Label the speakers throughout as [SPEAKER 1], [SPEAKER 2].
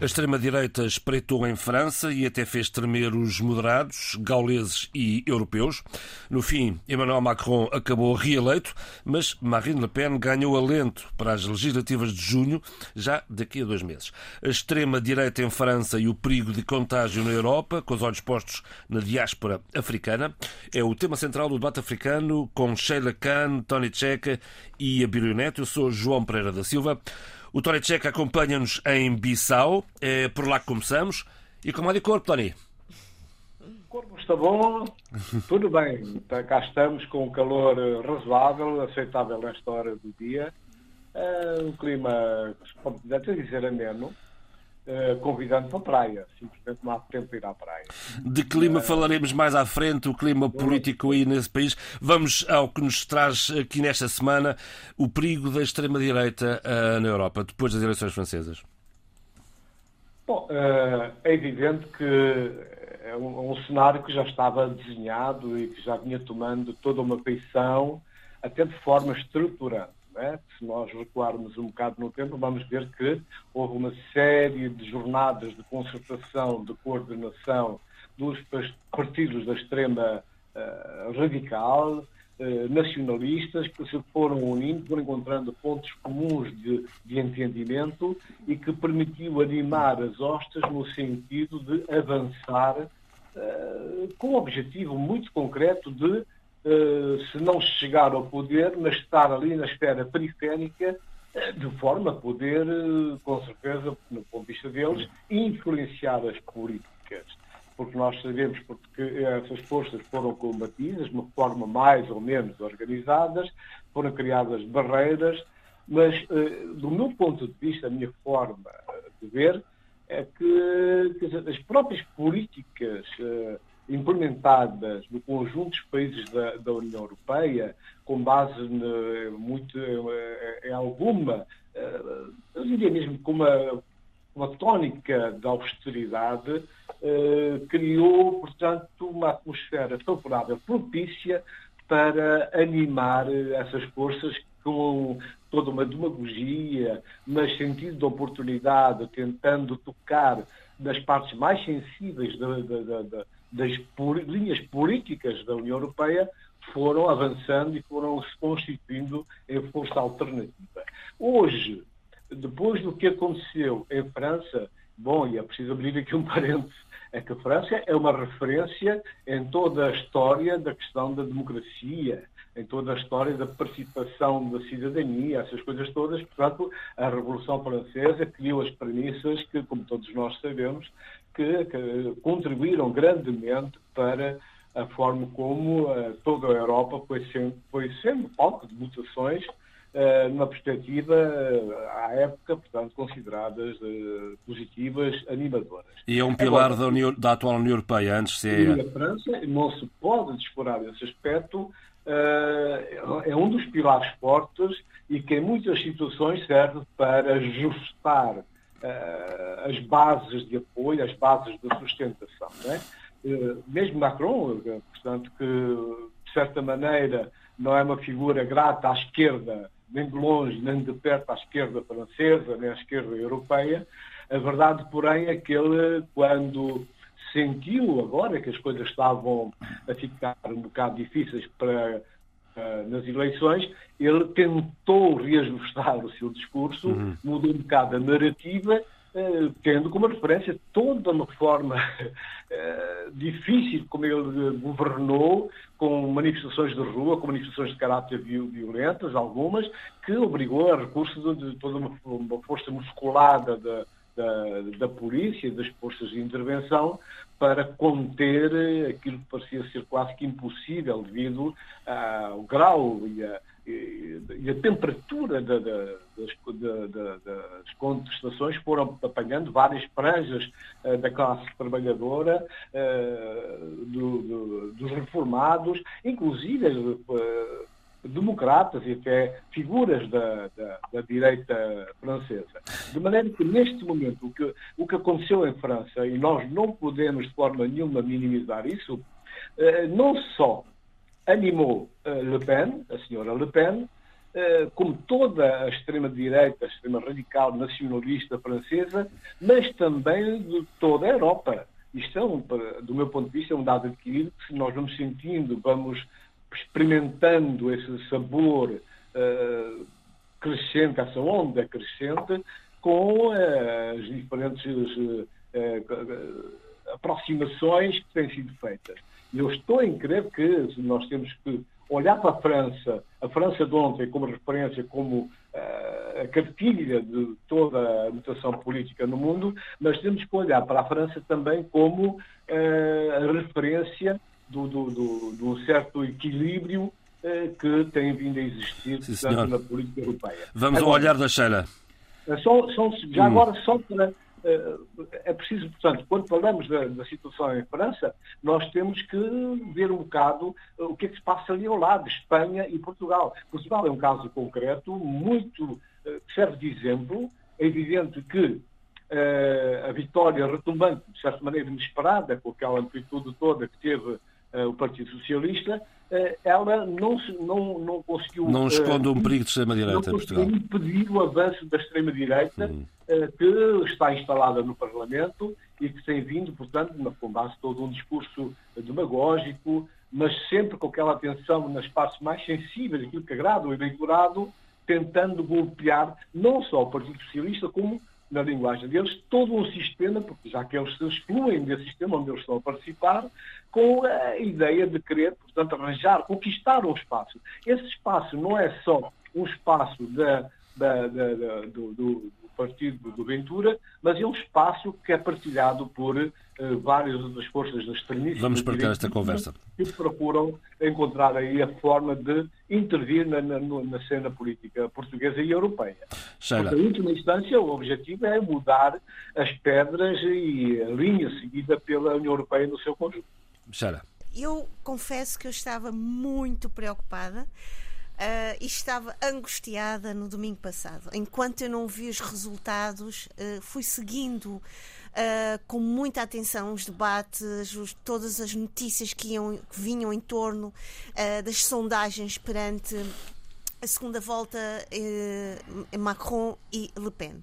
[SPEAKER 1] A extrema-direita espreitou em França e até fez tremer os moderados, gauleses e europeus. No fim, Emmanuel Macron acabou reeleito, mas Marine Le Pen ganhou alento para as legislativas de junho, já daqui a dois meses. A extrema-direita em França e o perigo de contágio na Europa, com os olhos postos na diáspora africana, é o tema central do debate africano com Sheila Khan, Tony Checa e a Neto. Eu sou João Pereira da Silva. O Tony Checa acompanha-nos em Bissau. É por lá que começamos. E como é de corpo, Tony?
[SPEAKER 2] O corpo está bom, tudo bem. Tá, cá estamos com um calor razoável, aceitável nesta hora do dia. É um clima, pode até dizer, ameno. Uh, convidando para a praia. Simplesmente não há tempo para ir à praia.
[SPEAKER 1] De clima uh, falaremos mais à frente, o clima político aí nesse país. Vamos ao que nos traz aqui nesta semana o perigo da extrema-direita uh, na Europa, depois das eleições francesas.
[SPEAKER 2] Bom, é evidente que é um, um, cenário que já estava desenhado e que já vinha tomando toda uma feição, até de forma estruturante. É? Se nós recuarmos um bocado no tempo, vamos ver que houve uma série de jornadas de concertação, de coordenação dos partidos da extrema uh, radical, uh, nacionalistas, que se foram unindo, foram encontrando pontos comuns de, de entendimento e que permitiu animar as hostas no sentido de avançar uh, com um objetivo muito concreto de se não chegar ao poder, mas estar ali na esfera periférica, eh, de forma a poder, eh, com certeza, no ponto de vista deles, influenciar as políticas. Porque nós sabemos porque essas forças foram combatidas de uma forma mais ou menos organizadas, foram criadas barreiras, mas, do meu ponto de vista, a minha forma de ver, é que, que as próprias políticas implementadas no conjunto dos países da, da União Europeia, com base ne, muito, em alguma, eh, eu diria mesmo com uma, uma tónica de austeridade, eh, criou, portanto, uma atmosfera favorável, propícia para animar essas forças com toda uma demagogia, mas sentido de oportunidade, tentando tocar nas partes mais sensíveis da, da, da, das linhas políticas da União Europeia foram avançando e foram se constituindo em força alternativa. Hoje, depois do que aconteceu em França, bom, e é preciso abrir aqui um parênteses, é que a França é uma referência em toda a história da questão da democracia, em toda a história da participação da cidadania, essas coisas todas. Portanto, a Revolução Francesa criou as premissas que, como todos nós sabemos, que, que contribuíram grandemente para a forma como uh, toda a Europa foi sendo, foi sendo palco de mutações uh, numa perspectiva, uh, à época, portanto, consideradas positivas, animadoras.
[SPEAKER 1] E é um pilar Agora, da, União, da, atual União Europeia, antes de
[SPEAKER 2] ser... A França não se pode descurar desse aspecto, é um dos pilares fortes e que em muitas situações serve para ajustar uh, as bases de apoio, as bases de sustentação. É? Uh, mesmo Macron, eh, portanto, que de certa maneira não é uma figura grata à esquerda, nem de longe, nem de perto à esquerda francesa, nem à esquerda europeia, a verdade, porém, é que ele, quando sentiu agora que as coisas estavam a ficar um bocado difíceis para uh, nas eleições, ele tentou reajustar o seu discurso, uhum. mudou um bocado a narrativa, uh, tendo como referência toda uma forma uh, difícil como ele governou, com manifestações de rua, com manifestações de caráter violentas, algumas, que obrigou a recurso de, de toda uma, uma força musculada da, da, da polícia das forças de intervenção para conter aquilo que parecia ser quase que impossível devido ao grau e a, e temperatura da, da, das, das, contestações foram apanhando várias franjas uh, da classe trabalhadora, uh, do, do, dos reformados, inclusive democratas e até figuras da, da, da, direita francesa. De maneira que, neste momento, o que, o que aconteceu em França, e nós não podemos de forma nenhuma minimizar isso, não só animou Le Pen, a senhora Le Pen, como toda a extrema-direita, a extrema radical nacionalista francesa, mas também de toda a Europa. Isto é, um, do meu ponto de vista, é um dado adquirido que se nós vamos sentindo, vamos experimentando esse sabor uh, crescente, essa onda crescente, com uh, as diferentes uh, aproximações que têm sido feitas. E eu estou em crer que nós temos que olhar para a França, a França de ontem como referência, como a cartilha de toda a mutação política no mundo, mas temos que olhar para a França também como a referência do, do, do, do certo equilíbrio que tem vindo a existir
[SPEAKER 1] Sim,
[SPEAKER 2] na política europeia.
[SPEAKER 1] Vamos agora, ao olhar da Sheila.
[SPEAKER 2] Só, só, já hum. agora, só para é preciso, portanto, quando falamos da, da, situação em França, nós temos que ver um bocado o que é que se passa ali ao lado, Espanha e Portugal. Portugal é um caso concreto, muito serve de exemplo. É evidente que a vitória retumbante, de certa maneira inesperada, com aquela amplitude toda que teve o Partido Socialista, ela não, não, não conseguiu.
[SPEAKER 1] Não esconde um perigo de extrema-direita
[SPEAKER 2] em
[SPEAKER 1] Portugal.
[SPEAKER 2] impedir o avanço da extrema-direita, hum. que está instalada no Parlamento e que tem vindo, portanto, com base todo um discurso demagógico, mas sempre com aquela atenção nas partes mais sensíveis, aquilo que agrada o eleitorado, tentando golpear não só o Partido Socialista, como na linguagem deles, todo um sistema, porque já que eles se excluem desse sistema onde eles estão a participar, com a ideia de querer, portanto, arranjar, conquistar um espaço. Esse espaço não é só um espaço da, da, da, do, do, partido do Ventura, mas é um espaço que é partilhado por uh, várias das forças extremistas.
[SPEAKER 1] Vamos partilhar esta conversa.
[SPEAKER 2] Que procuram encontrar aí a forma de intervir na, na, na cena política portuguesa e europeia.
[SPEAKER 1] Sheila.
[SPEAKER 2] Porque, em última instância, o objetivo é mudar as pedras e a linha seguida pela União Europeia no seu conjunto.
[SPEAKER 1] Sheila.
[SPEAKER 3] Eu confesso que eu estava muito preocupada Uh, e estava angustiada no domingo passado. Enquanto eu não vi os resultados, uh, fui seguindo uh, com muita atenção os debates, os, todas as notícias que, iam, que vinham em torno das sondagens perante a segunda volta Macron e Le Pen.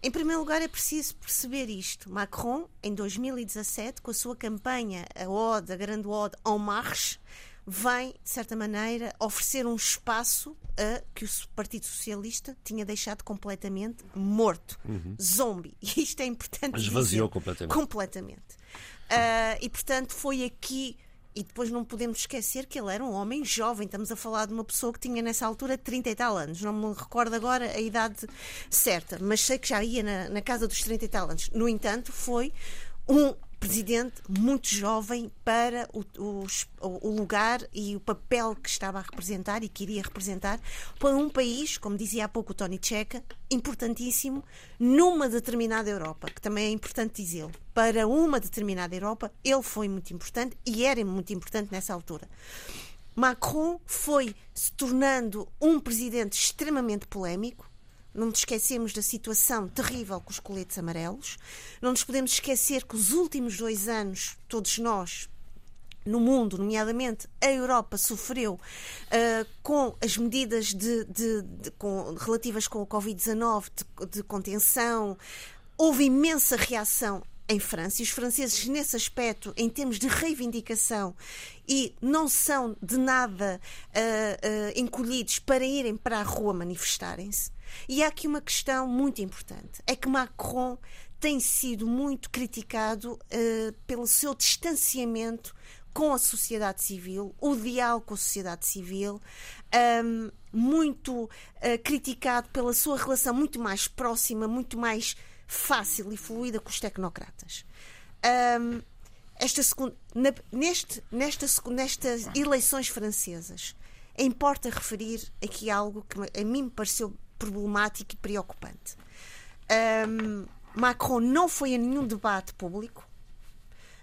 [SPEAKER 3] Em primeiro lugar, é preciso perceber isto. Macron, em 2017, com a sua campanha, a Ode, a grande Ode En Marche, vem, de certa maneira, oferecer um espaço a que o Partido Socialista tinha deixado completamente morto. Uhum. Zombie. E isto é importante.
[SPEAKER 1] Esvaziou
[SPEAKER 3] dizer.
[SPEAKER 1] completamente.
[SPEAKER 3] Completamente. Uh, e, portanto, foi aqui. E depois não podemos esquecer que ele era um homem jovem. Estamos a falar de uma pessoa que tinha nessa altura 30 e tal anos. Não me recordo agora a idade certa, mas sei que já ia na, na casa dos 30 e tal anos. No entanto, foi um presidente muito jovem para o, o, o, lugar e o papel que estava a representar e que iria representar para um país, como dizia há pouco o Tony Checa, importantíssimo numa determinada Europa, que também é importante dizê-lo. Para uma determinada Europa, ele foi muito importante e era muito importante nessa altura. Macron foi se tornando um presidente extremamente polémico, não nos esquecemos da situação terrível com os coletes amarelos. Não nos podemos esquecer que os últimos dois anos, todos nós, no mundo, nomeadamente a Europa, sofreu uh, com as medidas de, de, de, com, relativas com o Covid-19 de, contenção. Houve imensa reação em França e os franceses, nesse aspecto, em termos de reivindicação, e não são de nada uh, uh, encolhidos para irem para a rua manifestarem-se. E há aqui uma questão muito importante: é que Macron tem sido muito criticado uh, pelo seu distanciamento com a sociedade civil, o diálogo com a sociedade civil, um, muito uh, criticado pela sua relação muito mais próxima, muito mais fácil e fluida com os tecnocratas. Um, esta segunda, na, neste, nesta, nestas eleições francesas, importa referir aqui algo que a mim me pareceu problemático e preocupante. Um, Macron não foi a nenhum debate público.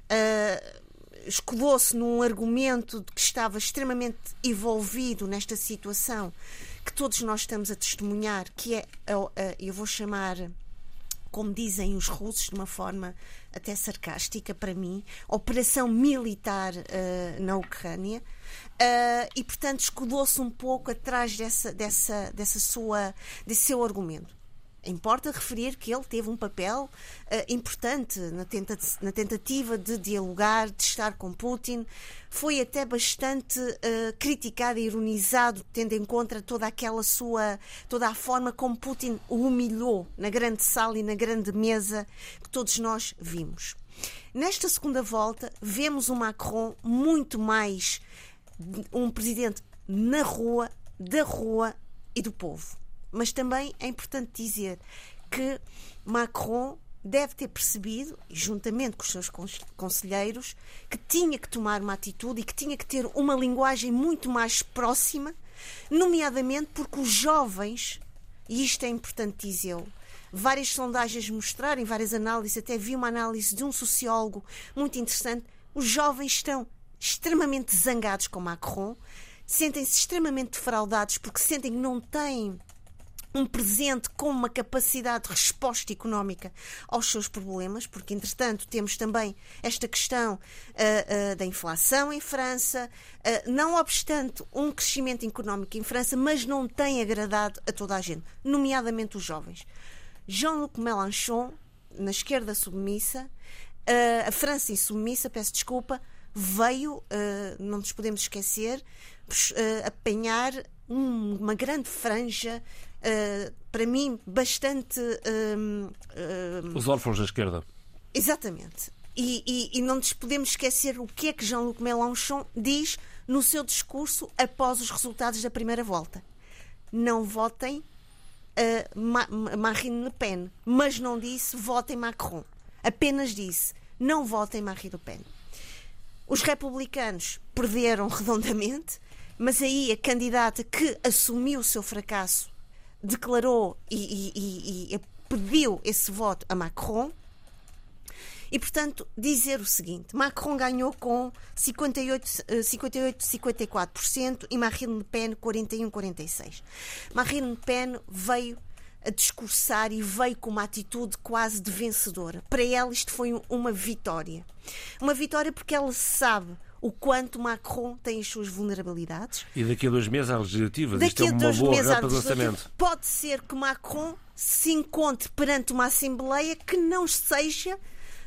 [SPEAKER 3] Uh, escudou-se num argumento de que estava extremamente envolvido nesta situação que todos nós estamos a testemunhar, que é, eu vou chamar como dizem os russos, de uma forma até sarcástica para mim, operação militar uh, na Ucrânia. Uh, e portanto escudou-se um pouco atrás dessa, dessa, dessa sua, desse seu argumento. Importa referir que ele teve um papel uh, importante na, tenta na, tentativa de dialogar, de estar com Putin. Foi até bastante uh, criticado e ironizado, tendo em conta toda aquela sua, toda a forma como Putin o humilhou na grande sala e na grande mesa que todos nós vimos. Nesta segunda volta, vemos um Macron muito mais um presidente na rua, da rua e do povo. Mas também é importante dizer que Macron deve ter percebido, juntamente com os seus conselheiros, que tinha que tomar uma atitude e que tinha que ter uma linguagem muito mais próxima, nomeadamente porque os jovens, e isto é importante dizê-lo, várias sondagens mostrarem, várias análises, até vi uma análise de um sociólogo muito interessante, os jovens estão extremamente zangados com Macron, sentem-se extremamente defraudados porque sentem que não têm um presente com uma capacidade de resposta económica aos seus problemas, porque, entretanto, temos também esta questão uh, uh, da inflação em França, uh, não obstante um crescimento económico em França, mas não tem agradado a toda a gente, nomeadamente os jovens. Jean-Luc Mélenchon, na esquerda submissa, a França insubmissa, peço desculpa, veio, não nos podemos esquecer, apanhar uma grande franja uh, para mim, bastante. Uh,
[SPEAKER 1] uh, Os órfãos da esquerda.
[SPEAKER 3] Exatamente. E, e, e, não nos podemos esquecer o que é que Jean-Luc Mélenchon diz no seu discurso após os resultados da primeira volta. Não votem Ma Marine Le Pen, mas não disse votem Macron. Apenas disse não votem Marine Le Pen. Os republicanos perderam redondamente, mas aí a candidata que assumiu o seu fracasso declarou e, e, e, pediu esse voto a Macron. E, portanto, dizer o seguinte: Macron ganhou com 58-54% eh, e Marine Le Pen 41-46%. Marine Le Pen veio a discursar e veio com uma atitude quase de vencedora. Para ela, isto foi uma vitória. Uma vitória porque ela sabe o quanto Macron tem as suas vulnerabilidades.
[SPEAKER 1] E daqui a dois meses há legislativas. Daqui Isto é boa rampa de lançamento.
[SPEAKER 3] Pode ser que Macron se encontre perante uma Assembleia que não seja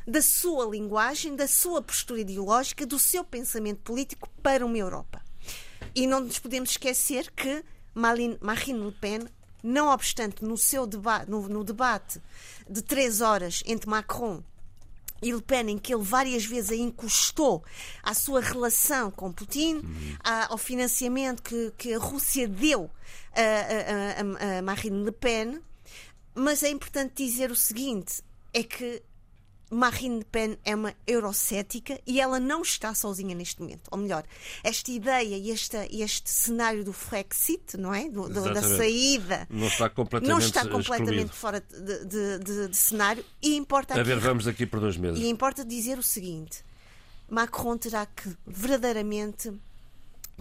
[SPEAKER 3] da sua linguagem, da sua postura ideológica, do seu pensamento político para uma Europa. E não nos podemos esquecer que Marine Le Pen, não obstante no seu debate, no, no debate de três horas entre Macron e Le Pen, em que ele várias vezes a encostou à sua relação com Putin, uhum. ao financiamento que, que, a Rússia deu a, a, a, a Marine Le Pen. Mas é importante dizer o seguinte: é que Marine Le Pen é uma eurocética e ela não está sozinha neste momento. Ou melhor, esta ideia e este, este cenário do Frexit, não é? Do, do, da saída.
[SPEAKER 1] Não está completamente, não está completamente
[SPEAKER 3] fora de, de, de, de, cenário. E importa.
[SPEAKER 1] Aqui, a ver, vamos aqui por dois meses.
[SPEAKER 3] E importa dizer o seguinte: Macron terá que verdadeiramente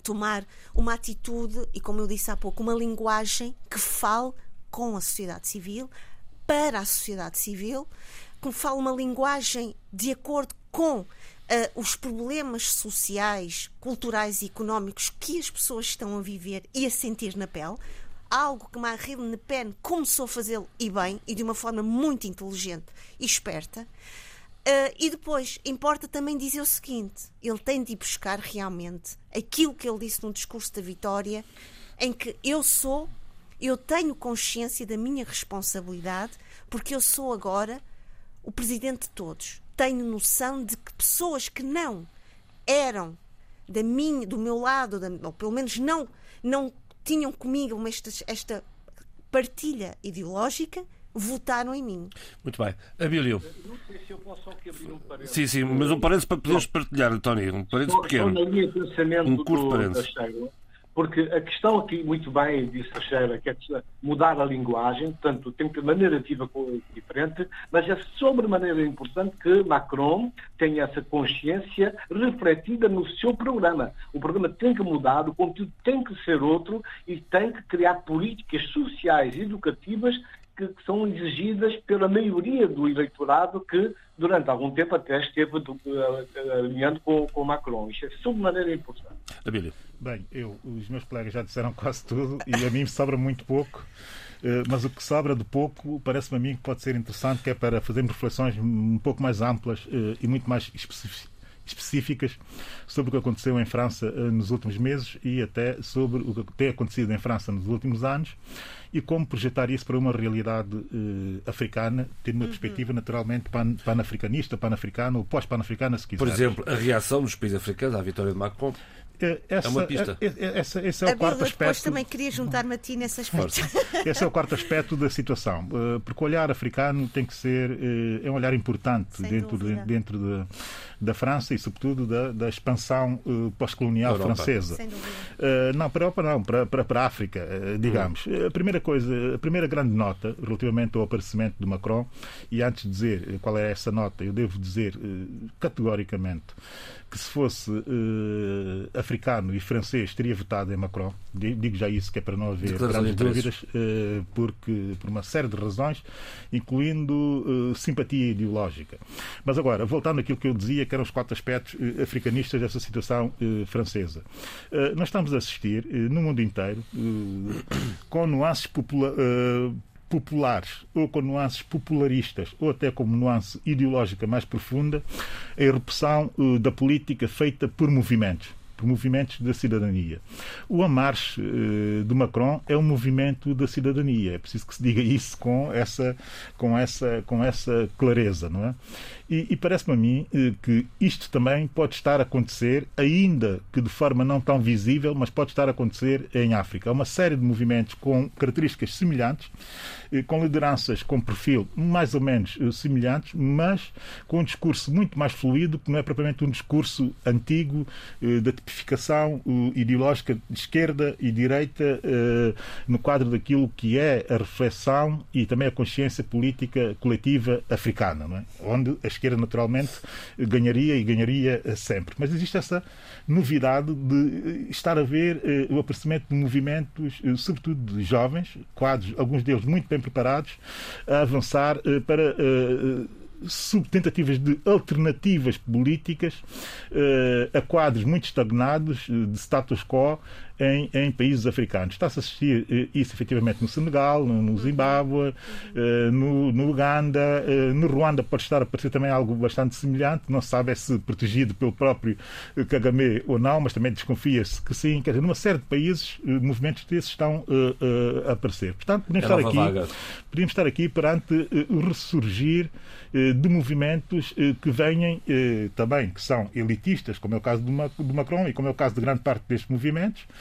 [SPEAKER 3] tomar uma atitude e, como eu disse há pouco, uma linguagem que fale com a sociedade civil, para a sociedade civil que fala uma linguagem de acordo com uh, os problemas sociais, culturais e económicos que as pessoas estão a viver e a sentir na pele. Algo que Marine Le Pen começou a fazê-lo e bem, e de uma forma muito inteligente e esperta. Uh, e depois, importa também dizer o seguinte: ele tem de ir buscar realmente aquilo que ele disse no discurso da vitória, em que eu sou, eu tenho consciência da minha responsabilidade, porque eu sou agora o presidente de todos. Tenho noção de que pessoas que não eram da minha, do meu lado, da, ou pelo menos não, não tinham comigo esta, esta partilha ideológica, votaram em mim.
[SPEAKER 1] Muito bem. Abílio.
[SPEAKER 2] Não sei se eu posso só abrir um parênteses.
[SPEAKER 1] Sim, sim, mas um parênteses para poderes partilhar, Tony. Um parênteses pequeno.
[SPEAKER 2] Um curto parênteses. Porque a questão aqui, muito bem, disse a Sheila, que é mudar a linguagem, portanto, tem que uma narrativa diferente, mas é sobremaneira importante que Macron tenha essa consciência refletida no seu programa. O programa tem que mudar, o conteúdo tem que ser outro e tem que criar políticas sociais e educativas que, são exigidas pela maioria do eleitorado que, durante algum tempo, até esteve alinhando com, com Macron. Isto é sobremaneira importante.
[SPEAKER 1] Abílio.
[SPEAKER 4] Bem, eu, os meus colegas já disseram quase tudo e a mim sobra muito pouco. Eh, mas o que sobra de pouco parece-me a mim que pode ser interessante, que é para fazermos reflexões um pouco mais amplas eh, e muito mais específicas sobre o que aconteceu em França eh, nos últimos meses e até sobre o que tem acontecido em França nos últimos anos e como projetar isso para uma realidade uh, africana, tendo uma uhum. perspectiva naturalmente pan, panafricanista, panafricana ou pós-panafricana, se quiser.
[SPEAKER 1] Por exemplo, a reação dos países africanos à vitória de Macron essa, é uma pista.
[SPEAKER 4] Essa, esse é o quarto aspecto.
[SPEAKER 3] Depois também queria juntar-me a ti nesse aspecto.
[SPEAKER 4] Esse é o quarto aspecto da situação. Eh, porque o olhar africano tem que ser. Eh, é um olhar importante Sem dentro, de, dentro de, da França e, sobretudo, da, da expansão pós-colonial francesa.
[SPEAKER 3] Sem dúvida.
[SPEAKER 4] Não, para a Europa não, para, para, para a África, digamos. Hum. A primeira coisa, a primeira grande nota relativamente ao aparecimento de Macron, e antes de dizer qual é essa nota, eu devo dizer categoricamente que se fosse uh, africano e francês teria votado em Macron. Digo já isso que é para não haver grandes dúvidas, uh, porque por uma série de razões, incluindo uh, simpatia ideológica. Mas agora, voltando àquilo que eu dizia, que eram os quatro aspectos africanistas dessa situação francesa. nós estamos a assistir no mundo inteiro com nuances populares populares ou com nuances popularistas ou até com nuance ideológica mais profunda, a erupção uh, da política feita por movimentos por movimentos da cidadania. O A Marche uh, de Macron é um movimento da cidadania. É preciso que se diga isso com essa, com essa, com essa clareza, não é? E, e parece-me a mim eh, que isto também pode estar a acontecer, ainda que de forma não tão visível, mas pode estar a acontecer em África. Há uma série de movimentos com características semelhantes, eh, com lideranças com perfil mais ou menos eh, semelhantes, mas com um discurso muito mais fluido, que não é propriamente um discurso antigo da tipificação ideológica de esquerda e direita no quadro daquilo que é a reflexão e também a consciência política coletiva africana, é? onde as esquerda, naturalmente, ganharia e ganharia sempre. Mas existe essa novidade de estar a ver eh, o aparecimento de movimentos, eh, sobretudo de jovens, quadros, alguns deles muito bem preparados, a avançar eh, para sub tentativas de alternativas políticas a quadros muito estagnados de status quo em, em países africanos. Está-se a assistir eh, isso efetivamente no Senegal, no Zimbábue, eh, no, no Uganda, eh, no Ruanda pode estar a aparecer também algo bastante semelhante, não se sabe é se protegido pelo próprio Kagame ou não, mas também desconfia-se que sim. Quer dizer, numa série de países, movimentos desses estão a aparecer. Portanto, podemos, é estar aqui, podemos estar aqui perante o ressurgir de movimentos que venham também, que são elitistas, como é o caso do Macron e como é o caso de grande parte destes movimentos,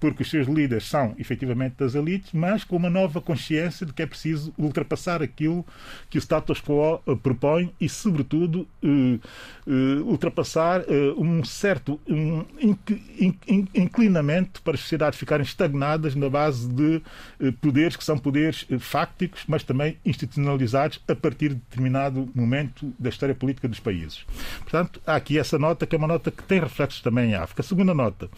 [SPEAKER 4] porque os seus líderes são efetivamente das elites, mas com uma nova consciência de que é preciso ultrapassar aquilo que o status quo eh, propõe e, sobretudo, uh, uh, ultrapassar um certo inclinamento para as sociedades ficarem estagnadas na base de poderes que são poderes fácticos, mas também institucionalizados a partir de determinado momento da história política dos países. Portanto, há aqui essa nota que é uma nota que tem reflexos também em África. A segunda nota,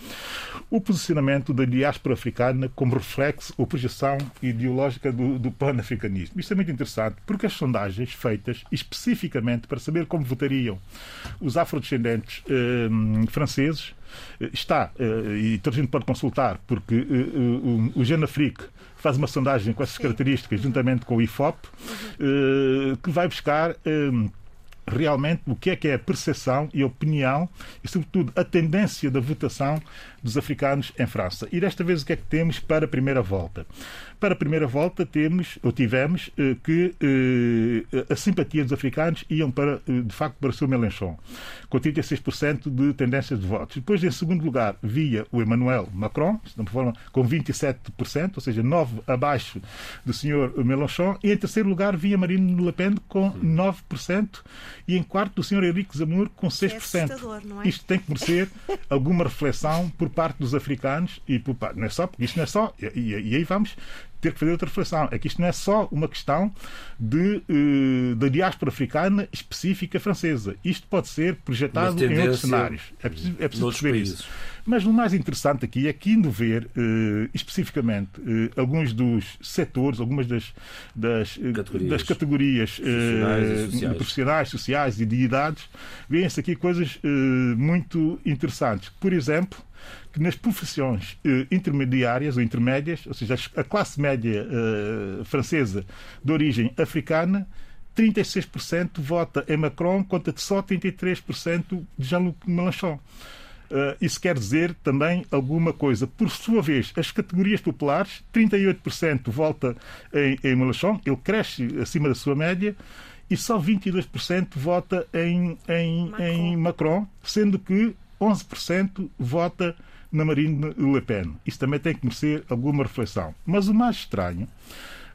[SPEAKER 4] o posicionamento da diáspora africana como reflexo ou projeção ideológica do, do pan-africanismo. Isto é muito interessante porque as sondagens feitas especificamente para saber como votariam os afrodescendentes eh, franceses eh, está, eh, e toda a gente pode consultar, porque eh, o Genafrique faz uma sondagem com essas características, juntamente com o IFOP, que vai buscar realmente o que é que é a percepção e a opinião e, sobretudo, a tendência da votação dos africanos em França. E desta vez o que é que temos para a primeira volta? Para a primeira volta temos, ou tivemos, eh, que eh, a simpatia dos africanos iam para, eh, de facto, para o seu Mélenchon, com 36% de tendência de votos. Depois, em segundo lugar, via o Emmanuel Macron, com 27%, ou seja, 9 abaixo do senhor Mélenchon, e em terceiro lugar via Marine Le Pen com 9% e em quarto o senhor Henrique Zamur com 6%.
[SPEAKER 3] É é?
[SPEAKER 4] Isto tem que merecer alguma reflexão por parte dos africanos e por parte, não é só, porque isto não é só, e, e aí vamos ter que fazer outra reflexão. É que isto não é só uma questão de, uh, da diáspora africana específica francesa. Isto pode ser projetado em outros cenários. É preciso, é preciso perceber países. isso. Mas o mais interessante aqui é que, indo ver uh, especificamente uh, alguns dos setores, algumas das, das categorias, das categorias profissionais, sociais. profissionais, sociais e de idades, vêem-se aqui coisas muito interessantes. Por exemplo, que nas profissões eh, intermediárias ou intermédias, ou seja, a classe média eh, francesa de origem africana, 36% vota em Macron contra só 33% de Jean-Luc Mélenchon. Uh, isso quer dizer também alguma coisa. Por sua vez, as categorias populares, 38% vota em, em Mélenchon, ele cresce acima da sua média, e só 22% vota em, em, Macron. em Macron, sendo que 11% vota na Marine Le Pen. Isso também tem que merecer alguma reflexão. Mas o mais estranho,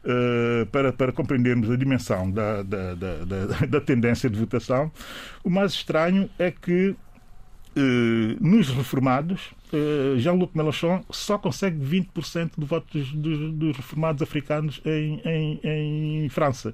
[SPEAKER 4] uh, para, para compreendermos a dimensão da, da, da, da, tendência de votação, o mais estranho é que uh, nos reformados, uh, Jean-Luc Mélenchon só consegue 20% de votos dos, dos, reformados africanos em, em, em França,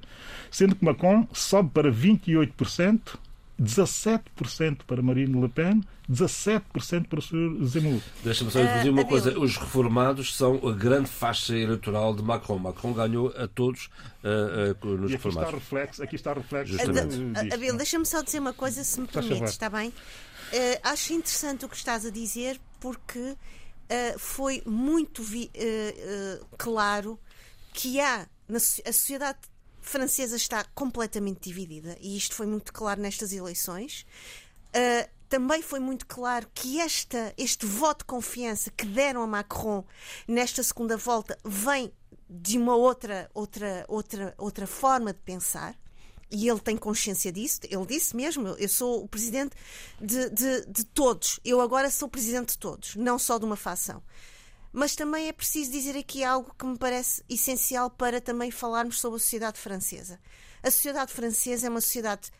[SPEAKER 4] sendo que Macron sobe para 28%. 17% para Marine Le Pen, 17% para o Sr. Zemmour.
[SPEAKER 1] Deixa-me só dizer uma uh, coisa: os reformados são a grande faixa eleitoral de Macron. Macron ganhou a todos uh, uh, nos
[SPEAKER 4] e
[SPEAKER 1] aqui reformados.
[SPEAKER 4] Está reflexo, aqui está reflexo.
[SPEAKER 3] Abel, deixa-me só dizer uma coisa, se me permites, está bem? acho interessante o que estás a dizer, porque foi muito vi, claro que há na a sociedade francesa está completamente dividida e isto foi muito claro nestas eleições. Uh, também foi muito claro que esta, este voto de confiança que deram a Macron nesta segunda volta vem de uma outra, outra, outra, outra forma de pensar. E ele tem consciência disso. Ele disse mesmo: Eu sou o presidente de, de, de todos. Eu agora sou o presidente de todos, não só de uma facção. Mas também é preciso dizer aqui algo que me parece essencial para também falarmos sobre a sociedade francesa. A sociedade francesa é uma sociedade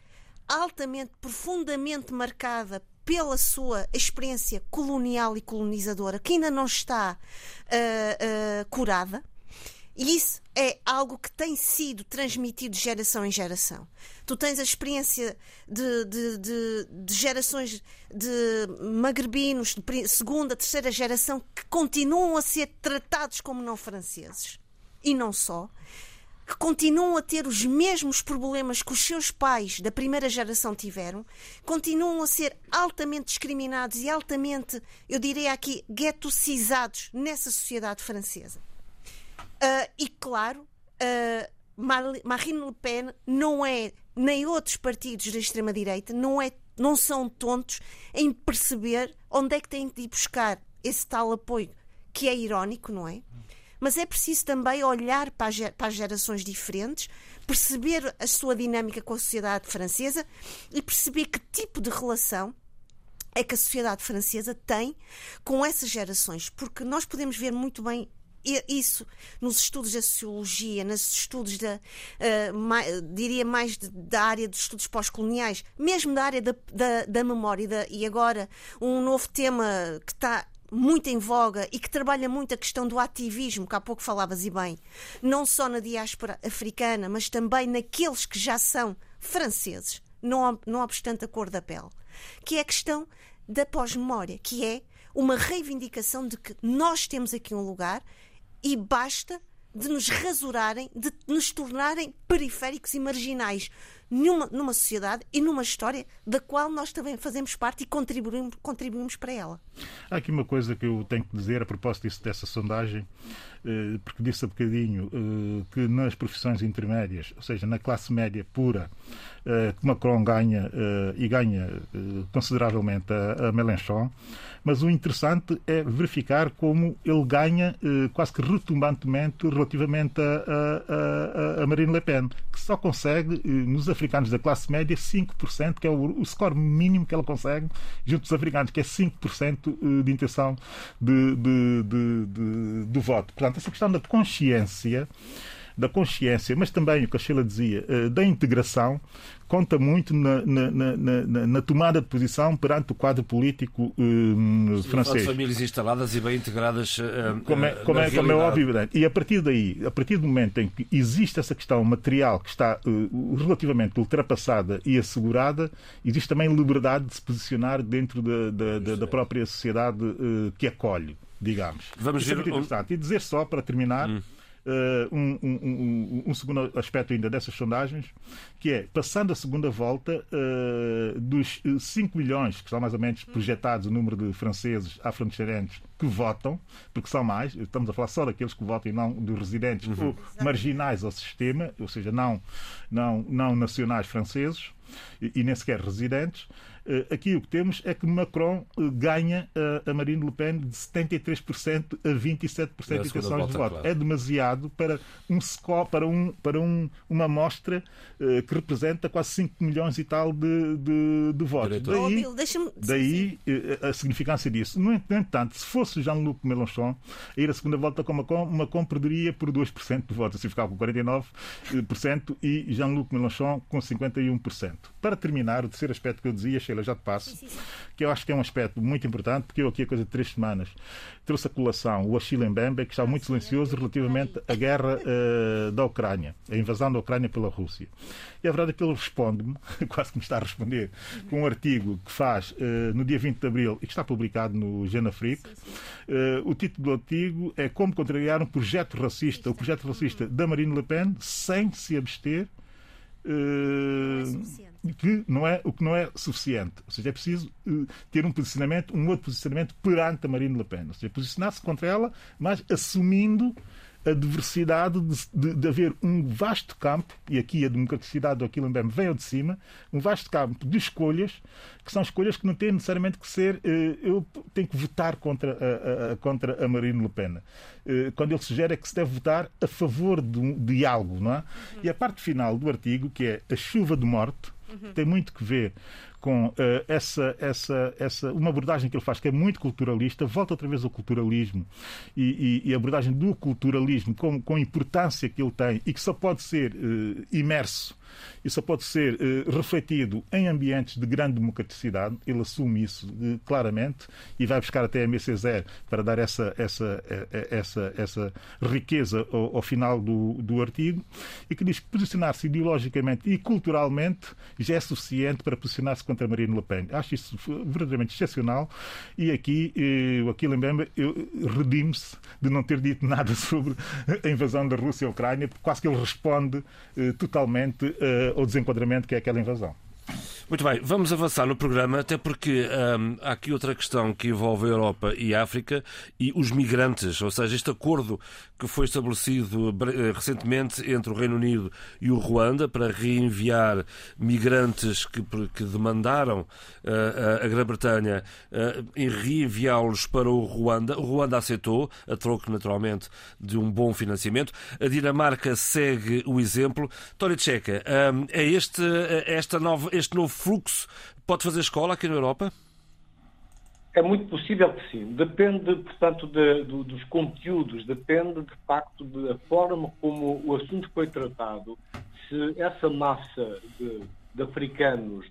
[SPEAKER 3] altamente, profundamente marcada pela sua experiência colonial e colonizadora, que ainda não está uh, uh, curada. E isso é algo que tem sido transmitido de geração em geração. Tu tens a experiência de, de, de, de gerações de magrebinos, de segunda, terceira geração, que continuam a ser tratados como não franceses. E não só. Que continuam a ter os mesmos problemas que os seus pais da primeira geração tiveram, continuam a ser altamente discriminados e altamente, eu diria aqui, guetocizados nessa sociedade francesa. Uh, e claro, uh, Marine Le Pen não é, nem outros partidos da extrema-direita, não, é, não são tontos em perceber onde é que têm de ir buscar esse tal apoio, que é irónico, não é? Mas é preciso também olhar para para as gerações diferentes, perceber a sua dinâmica com a sociedade francesa e perceber que tipo de relação é que a sociedade francesa tem com essas gerações, porque nós podemos ver muito bem isso nos estudos da sociologia, nos estudos da, uh, mais, diria mais de, da área dos estudos pós-coloniais, mesmo da área da, da, da memória, da, e agora um novo tema que está muito em voga e que trabalha muito a questão do ativismo, que há pouco falavas e bem, não só na diáspora africana, mas também naqueles que já são franceses, não, não obstante a cor da pele, que é a questão da pós-memória, que é uma reivindicação de que nós temos aqui um lugar e basta de nos rasurarem, de nos tornarem periféricos e marginais numa, numa sociedade e numa história da qual nós também fazemos parte e contribuímos, contribuímos para ela.
[SPEAKER 4] Há aqui uma coisa que eu tenho que dizer a propósito disso, dessa sondagem, porque disse há bocadinho eh, que nas profissões intermédias, ou seja, na classe média pura, eh, que Macron ganha e ganha consideravelmente a Mélenchon, mas o interessante é verificar como ele ganha quase que retumbantemente relativamente a, a, a Marine Le Pen, que só consegue nos africanos da classe média 5%, que é o, score mínimo que ela consegue junto dos africanos, que é 5% de intenção de, de, de, de, de voto. Portanto, essa questão da consciência da consciência, mas também, o que a Sheila dizia, da integração, conta muito na, na, na, na, tomada de posição perante o quadro político uh, francês.
[SPEAKER 1] famílias instaladas e bem integradas uh,
[SPEAKER 4] como, é, como, é, como é óbvio. E a partir daí, a partir do momento em que existe essa questão material que está uh, relativamente ultrapassada e assegurada, existe também liberdade de se posicionar dentro da, da, da, da própria sociedade que acolhe digamos.
[SPEAKER 1] Vamos Isso
[SPEAKER 4] ver. É muito interessante. Um... E dizer só, para terminar, hum. uh, um, um, um, segundo aspecto ainda dessas sondagens, que é, passando a segunda volta, uh, dos 5 milhões, que estão mais ou menos projetados o número de franceses afrodescendentes que votam, porque são mais, estamos a falar só daqueles que votam e não dos residentes uhum. ou marginais ao sistema, ou seja, não, não, não nacionais franceses e, e nem sequer residentes. Eh, aqui o que temos é que Macron eh, ganha a Marine Le Pen de 73% a 27% de intenções de voto. Claro. É demasiado para, um, para, um, para um, uma amostra que representa quase 5 milhões e tal de, de, de votos. Daí, daí a significância disso. No entanto, se fosse Jean-Luc Mélenchon a ir à segunda volta com Macron, Macron perderia por 2% de votos, assim ficava com 49% e Jean-Luc Mélenchon com 51%. Para terminar, o terceiro aspecto que eu dizia, Sheila, já te passo, sim, sim, sim. que eu acho que é um aspecto muito importante, porque eu aqui, a coisa de três semanas, trouxe a colação o Achille Mbembe, que está muito silencioso relativamente à guerra uh, da Ucrânia, a invasão da Ucrânia pela Rússia. E a verdade é que ele responde-me, quase que me está a responder, com um artigo que faz uh, no dia 20 de abril e que está publicado no Genafrique. Uh, o título do artigo é Como contrariar um projeto racista, o projeto racista da Marine Le Pen, sem se abster. Uh, que não é, o que não é suficiente. Ou seja, é preciso uh, ter um posicionamento, um outro posicionamento perante a Marine Le Pen. Ou seja, posicionar-se contra ela, mas assumindo a diversidade de, de, de, haver um vasto campo, e aqui a democraticidade do Aquilembem vem ao de cima, um vasto campo de escolhas, que são escolhas que não têm necessariamente que ser uh, eu tenho que votar contra a, a, contra a Marine Le Pen. Uh, quando ele sugere é que se deve votar a favor de um diálogo, não é? Uhum. E a parte final do artigo, que é a chuva de morte, uhum. tem muito que ver com uh, essa, essa, essa, uma abordagem que ele faz que é muito culturalista, volta outra vez ao culturalismo e, e, e a abordagem do culturalismo com, com a importância que ele tem e que só pode ser uh, imerso só pode ser uh, refletido em ambientes de grande democraticidade. Ele assume isso uh, claramente e vai buscar até a MCZ para dar essa, essa, essa, essa riqueza ao, ao final do, do artigo e que diz que posicionar-se ideologicamente e culturalmente já é suficiente para posicionar-se contra Marine Le Pen. Acho isso verdadeiramente excepcional e aqui eh, o Aquila Mbemba redime-se de não ter dito nada sobre a invasão da Rússia à Ucrânia, porque quase que ele responde eh, totalmente uh, o desenquadramento que é aquela invasão.
[SPEAKER 1] Muito bem, vamos avançar no programa, até porque hum, há aqui outra questão que envolve a Europa e a África e os migrantes, ou seja, este acordo que foi estabelecido eh, recentemente entre o Reino Unido e o Ruanda para reenviar migrantes que, que demandaram uh, a Grã-Bretanha uh, em reenviá-los para o Ruanda. O Ruanda aceitou, a troco naturalmente de um bom financiamento. A Dinamarca segue o exemplo. Tória Tcheca, um, é este, esta nova, este novo fluxo pode fazer escola aqui na Europa?
[SPEAKER 2] É muito possível que sim. Depende, portanto, de, de, dos conteúdos, depende, de facto, da forma como o assunto foi tratado. Se essa massa de, de africanos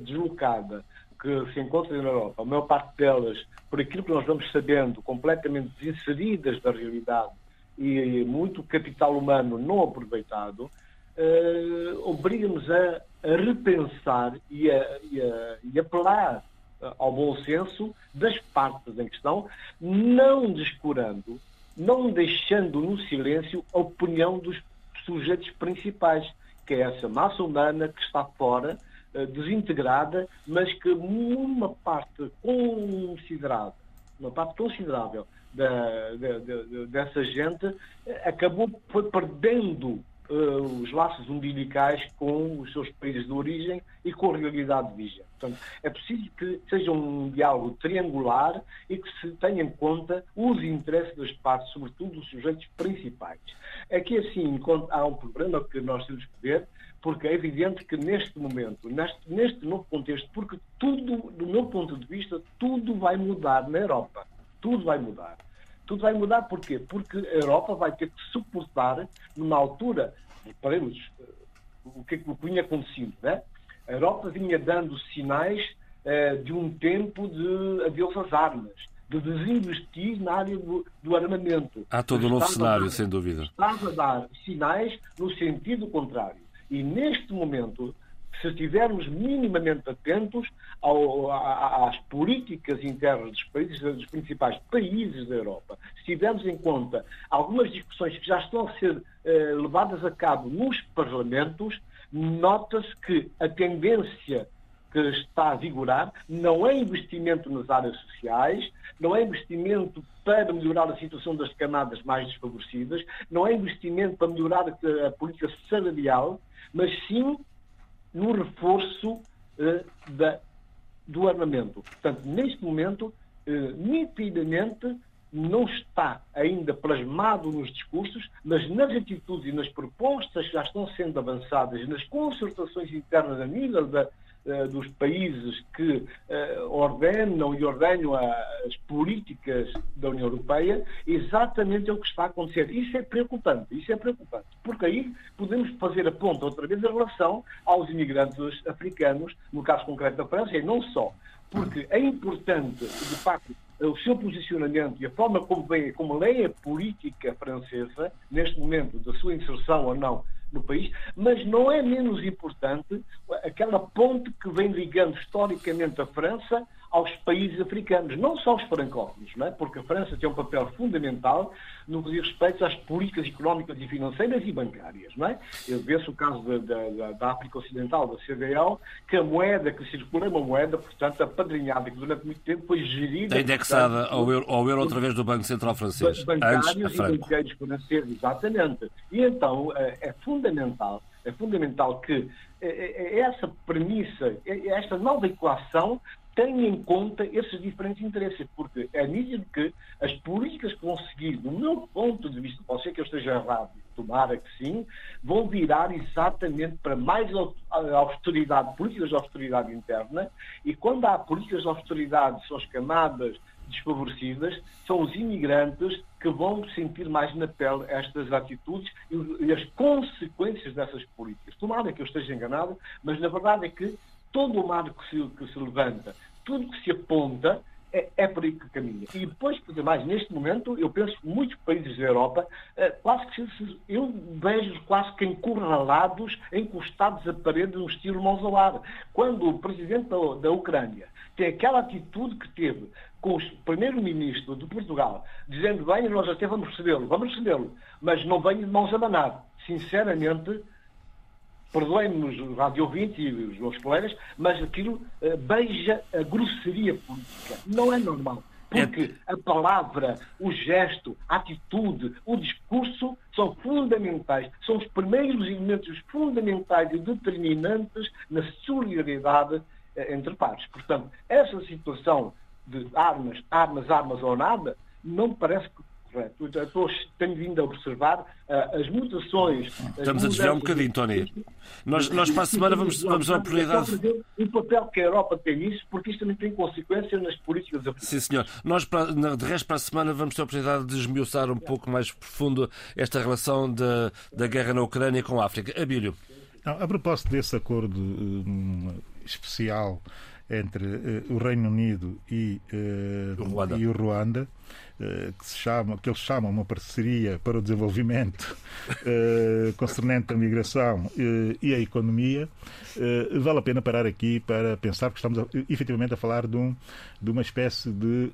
[SPEAKER 2] deslocada que se encontra na Europa, a maior parte delas, por aquilo que nós vamos sabendo, completamente desinseridas da realidade e muito capital humano não aproveitado, uh, obriga-nos a, a, repensar e a, e a e apelar uh, ao bom senso das partes em questão, não descurando, não deixando no silêncio a opinião dos sujeitos principais, que é essa massa humana que está fora, uh, desintegrada, mas que uma parte considerável, uma parte considerável da, dessa gente acabou foi perdendo uh, os laços umbilicais com os seus países de origem e com a realidade vigente. Portanto, é preciso que seja um diálogo triangular e que se tenha em conta os interesses das partes, sobretudo dos sujeitos principais. Aqui, assim, há um problema que nós temos que ver, porque é evidente que neste momento, neste, neste novo contexto, porque tudo, do meu ponto de vista, tudo vai mudar na Europa. Tudo vai mudar. Tudo vai mudar porquê? Porque a Europa vai ter que suportar, numa altura, reparemos o que, o que vinha acontecendo, né? A Europa vinha dando sinais eh, de um tempo de adeus às armas, de desinvestir na área do, do armamento.
[SPEAKER 1] Há todo um novo cenário, sem dúvida.
[SPEAKER 2] Estava a dar sinais no sentido contrário. E neste momento, se estivermos minimamente atentos ao, às políticas internas dos países, dos principais países da Europa, se tivermos em conta algumas discussões que já estão a ser eh, levadas a cabo nos parlamentos, nota-se que a tendência que está a vigorar não é investimento nas áreas sociais, não é investimento para melhorar a situação das camadas mais desfavorecidas, não é investimento para melhorar a, política salarial, mas sim no reforço uh, da, do armamento. Portanto, neste momento, uh, nitidamente, não está ainda plasmado nos discursos, mas nas atitudes e nas propostas que já estão sendo avançadas, nas concertações internas a nível da, dos países que uh, ordenam e ordenam as políticas da União Europeia, exatamente é o que está a acontecer. Isso é preocupante, isso é preocupante, porque aí podemos fazer a ponta outra vez em relação aos imigrantes africanos, no caso concreto da França, e não só, porque é importante, de facto, o seu posicionamento e a forma como, vem, como lê a política francesa, neste momento, da sua inserção ou não no país, mas não é menos importante aquela ponte que vem ligando historicamente a França aos países africanos, não só os francófonos, não é? porque a França tem um papel fundamental no que diz respeito às políticas económicas e financeiras e bancárias. Não é? Eu vejo o caso da, da, da África Ocidental, da CDL, que a moeda que circula é uma moeda, portanto, apadrinhada, que durante muito tempo foi gerida...
[SPEAKER 1] indexada portanto, ao, euro, ao euro através do Banco Central francês.
[SPEAKER 2] Bancários antes, e banqueiros franceses, exatamente. E então é, é fundamental é fundamental que é, é, essa premissa, esta nova equação tenha em conta esses diferentes interesses, porque é nítido que as políticas que vão seguir, do meu ponto de vista, pode ser que eu esteja errado, tomara que sim, vão virar exatamente para mais austeridade, políticas de austeridade interna, e quando há políticas de austeridade, são as camadas desfavorecidas, são os imigrantes que vão sentir mais na pele estas atitudes e as consequências dessas políticas. Tomara que eu esteja enganado, mas na verdade é que todo o mar que se, que se levanta, tudo que se aponta, é, é, por aí que caminha. E depois, por mais neste momento, eu penso que muitos países da Europa, eh, quase que se, eu vejo quase que encurralados, encostados à parede, no estilo mãos ao ar. Quando o presidente da, da Ucrânia tem aquela atitude que teve com o primeiro-ministro de Portugal, dizendo, bem, nós até vamos recebê-lo, vamos recebê-lo, mas não venha de mãos a manar. Sinceramente, perdoem-me os rádio ouvintes e os meus colegas, mas aquilo uh, beija a grosseria política. Não é normal. Porque a palavra, o gesto, a atitude, o discurso são fundamentais, são os primeiros elementos fundamentais e determinantes na solidariedade uh, entre pares. Portanto, essa situação de armas, armas, armas ou nada, não parece que. Estou, tenho vindo a observar uh, as mutações.
[SPEAKER 1] Estamos a desviar um bocadinho, Tony. Nós, nós para a semana vamos, vamos à oportunidade.
[SPEAKER 2] O papel que a Europa tem nisso, porque isto também tem consequências nas políticas africanas.
[SPEAKER 1] Sim, senhor. Nós, para, de resto, para a semana vamos ter a oportunidade de esmiuçar um pouco mais profundo esta relação da, da guerra na Ucrânia com a África. Abílio.
[SPEAKER 4] Não, a propósito desse acordo um, especial entre uh, o Reino Unido e, uh, o Ruanda, e o Ruanda uh, que, se chama, que eles chamam uma parceria para o desenvolvimento concernente a migração e a economia, vale a pena parar aqui para pensar que estamos a, efetivamente a falar de, um, de uma espécie de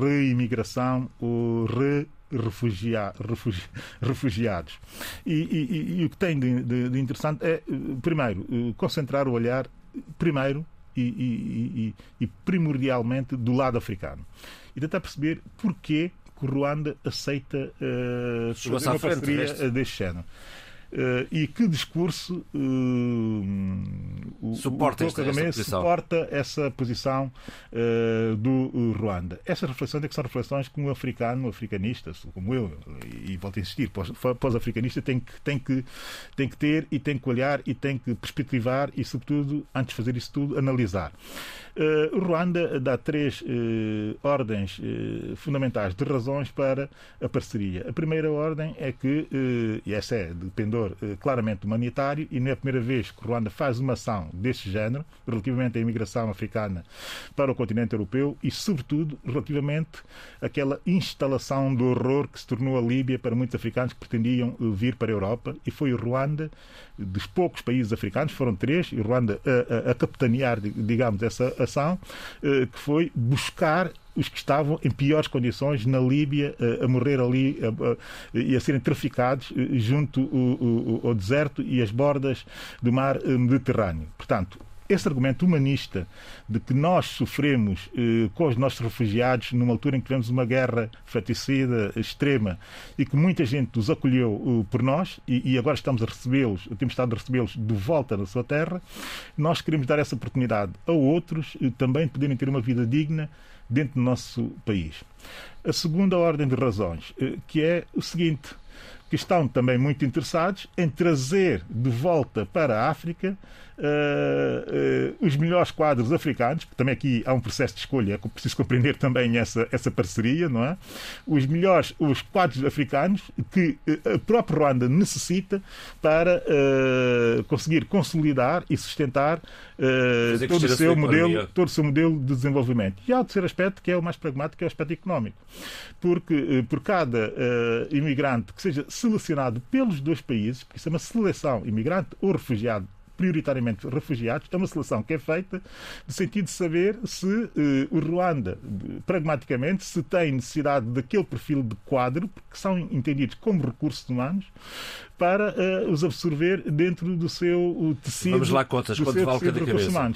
[SPEAKER 4] reimigração ou re refugia, refugi, refugiados. E, e, e, o que tem de, de, de, interessante é, primeiro, concentrar o olhar, primeiro, e, e, e primordialmente do lado africano. E tentar perceber porquê que o Ruanda aceita uh, uma parceria deste género. Uh, e que discurso uh,
[SPEAKER 1] o, suporta,
[SPEAKER 4] o Kagame suporta essa posição uh, do Ruanda. Essas reflexões é que são reflexões que um africano, um africanista, como eu, e, e volto a insistir, pós-africanista tem que, tem, que, tem que ter e tem que olhar e tem que perspectivar e, sobretudo, antes de fazer isso tudo, analisar. Uh, Ruanda dá três uh, ordens uh, fundamentais de razões para a parceria. A primeira ordem é que, e essa é de pendor claramente humanitário, e não é a primeira vez que Ruanda faz uma ação deste género, relativamente à imigração africana para o continente europeu e, sobretudo, relativamente àquela instalação do horror que se tornou a Líbia para muitos africanos que pretendiam vir para a Europa, e foi o Ruanda, dos poucos países africanos, foram três, e Ruanda a capitanear, digamos, essa ação, eh, que foi buscar os que estavam em piores condições na Líbia eh, a morrer ali e a serem traficados eh, junto ao deserto e às bordas do mar Mediterrâneo. Portanto, esse argumento humanista de que nós sofremos eh, com os nossos refugiados numa altura em que tivemos uma guerra fraticida extrema e que muita gente os acolheu eh, por nós e, e, agora estamos a recebê-los, temos estado a recebê-los de volta na sua terra, nós queremos dar essa oportunidade a outros eh, também poderem ter uma vida digna dentro do nosso país. A segunda ordem de razões, eh, que é o seguinte, que estão também muito interessados em trazer de volta para a África uh, uh, os melhores quadros africanos, porque também aqui há um processo de escolha, é preciso compreender também essa, essa parceria, não é? Os melhores, os quadros africanos que uh, a própria Ruanda necessita para conseguir consolidar e sustentar todo, o seu modelo, todo o seu modelo de desenvolvimento. E há o terceiro aspecto, que é o mais pragmático, que é o aspecto económico. Porque por cada imigrante que seja selecionado pelos dois países, porque isso é uma seleção imigrante ou refugiado prioritariamente refugiados, é uma seleção que é feita no sentido de saber se eh, o Ruanda, pragmaticamente, se tem necessidade daquele perfil de quadro, porque são entendidos como recursos humanos, para uh, os absorver dentro do seu tecido.
[SPEAKER 1] Vamos lá contas, quanto vale cada cabeça.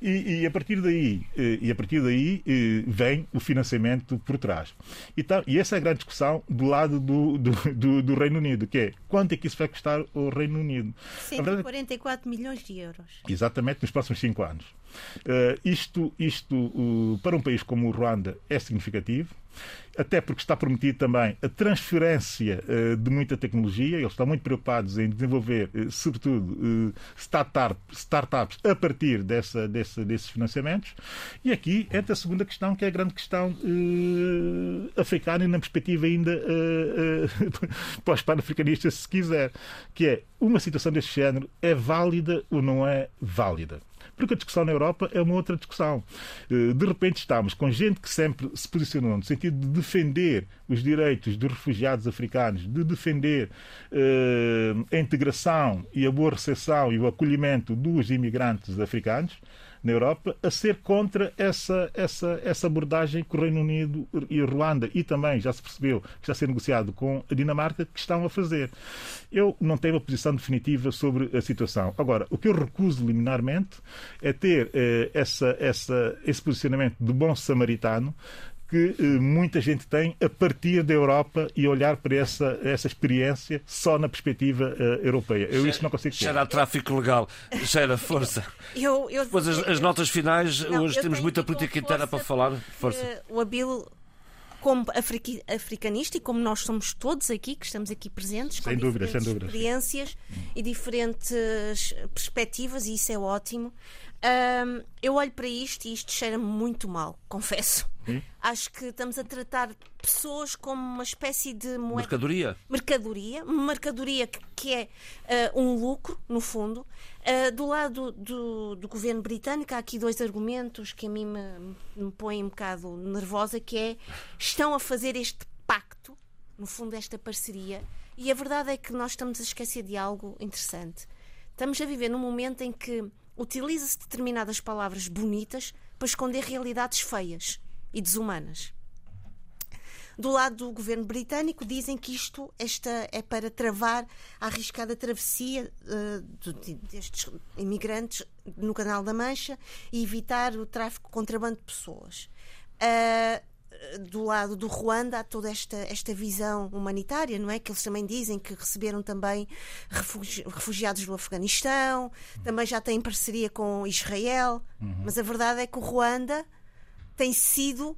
[SPEAKER 4] E, e, a partir daí, uh, e a partir daí uh, vem o financiamento por trás. Então, e essa é a grande discussão do lado do, do, do, do Reino Unido, que é quanto é que isso vai custar ao Reino Unido?
[SPEAKER 3] 144 verdade, milhões de euros.
[SPEAKER 4] Exatamente, nos próximos cinco anos. isto, isto para um país como o Ruanda, é significativo até porque está prometido também a transferência uh, de muita tecnologia. Eles estão muito preocupados em desenvolver, uh, sobretudo, start startups a partir dessa, dessa, desses financiamentos. E aqui entra a segunda questão, que é a grande questão africana e na perspectiva ainda pós-pan-africanista, se quiser, que é uma situação deste género é válida ou não é válida? Porque a discussão na Europa é uma outra discussão. Eh, de repente estamos com gente que sempre se posicionou no sentido de defender os direitos dos refugiados africanos, de defender eh, a integração e a boa recepção e o acolhimento dos imigrantes africanos na Europa a ser contra essa, essa, essa abordagem que o Reino Unido e a Ruanda e também já se percebeu que está a ser negociado com a Dinamarca que estão a fazer. Eu não tenho uma posição definitiva sobre a situação. Agora, o que eu recuso liminarmente é ter eh, essa, essa, esse posicionamento de bom samaritano que eh, muita gente tem a partir da Europa e olhar para essa, essa experiência só na perspectiva uh, europeia. Eu
[SPEAKER 1] cheira,
[SPEAKER 4] isso não consigo ter.
[SPEAKER 1] Cheira a tráfico legal, cheira a força. Eu, eu, Depois as, as, notas finais, não, hoje temos muita política interna para falar. Força.
[SPEAKER 3] O Abilo como africanista e como nós somos todos aqui, que estamos aqui presentes,
[SPEAKER 4] sem
[SPEAKER 3] com
[SPEAKER 4] dúvida,
[SPEAKER 3] diferentes
[SPEAKER 4] sem dúvida,
[SPEAKER 3] experiências sim. e diferentes perspectivas, e isso é ótimo. Um, eu olho para isto e isto cheira-me muito mal, confesso. Hum? Acho que estamos a tratar pessoas como uma espécie de
[SPEAKER 1] moeda... mercadoria.
[SPEAKER 3] Mercadoria, mercadoria que, que é uh, um lucro, no fundo. Uh, do lado do, do, governo britânico, há aqui dois argumentos que a mim me, me põem um bocado nervosa, que é estão a fazer este pacto, no fundo, esta parceria, e a verdade é que nós estamos a esquecer de algo interessante. Estamos a viver num momento em que utiliza-se determinadas palavras bonitas para esconder realidades feias e desumanas. Do lado do governo britânico, dizem que isto esta é para travar a arriscada travessia uh, destes imigrantes no Canal da Mancha e evitar o tráfico contrabando de pessoas. Uh, do lado do Ruanda há toda esta, esta visão humanitária, não é? Que eles também dizem que receberam também refugi refugiados do Afeganistão, também já têm parceria com Israel, uhum. mas a verdade é que o Ruanda tem sido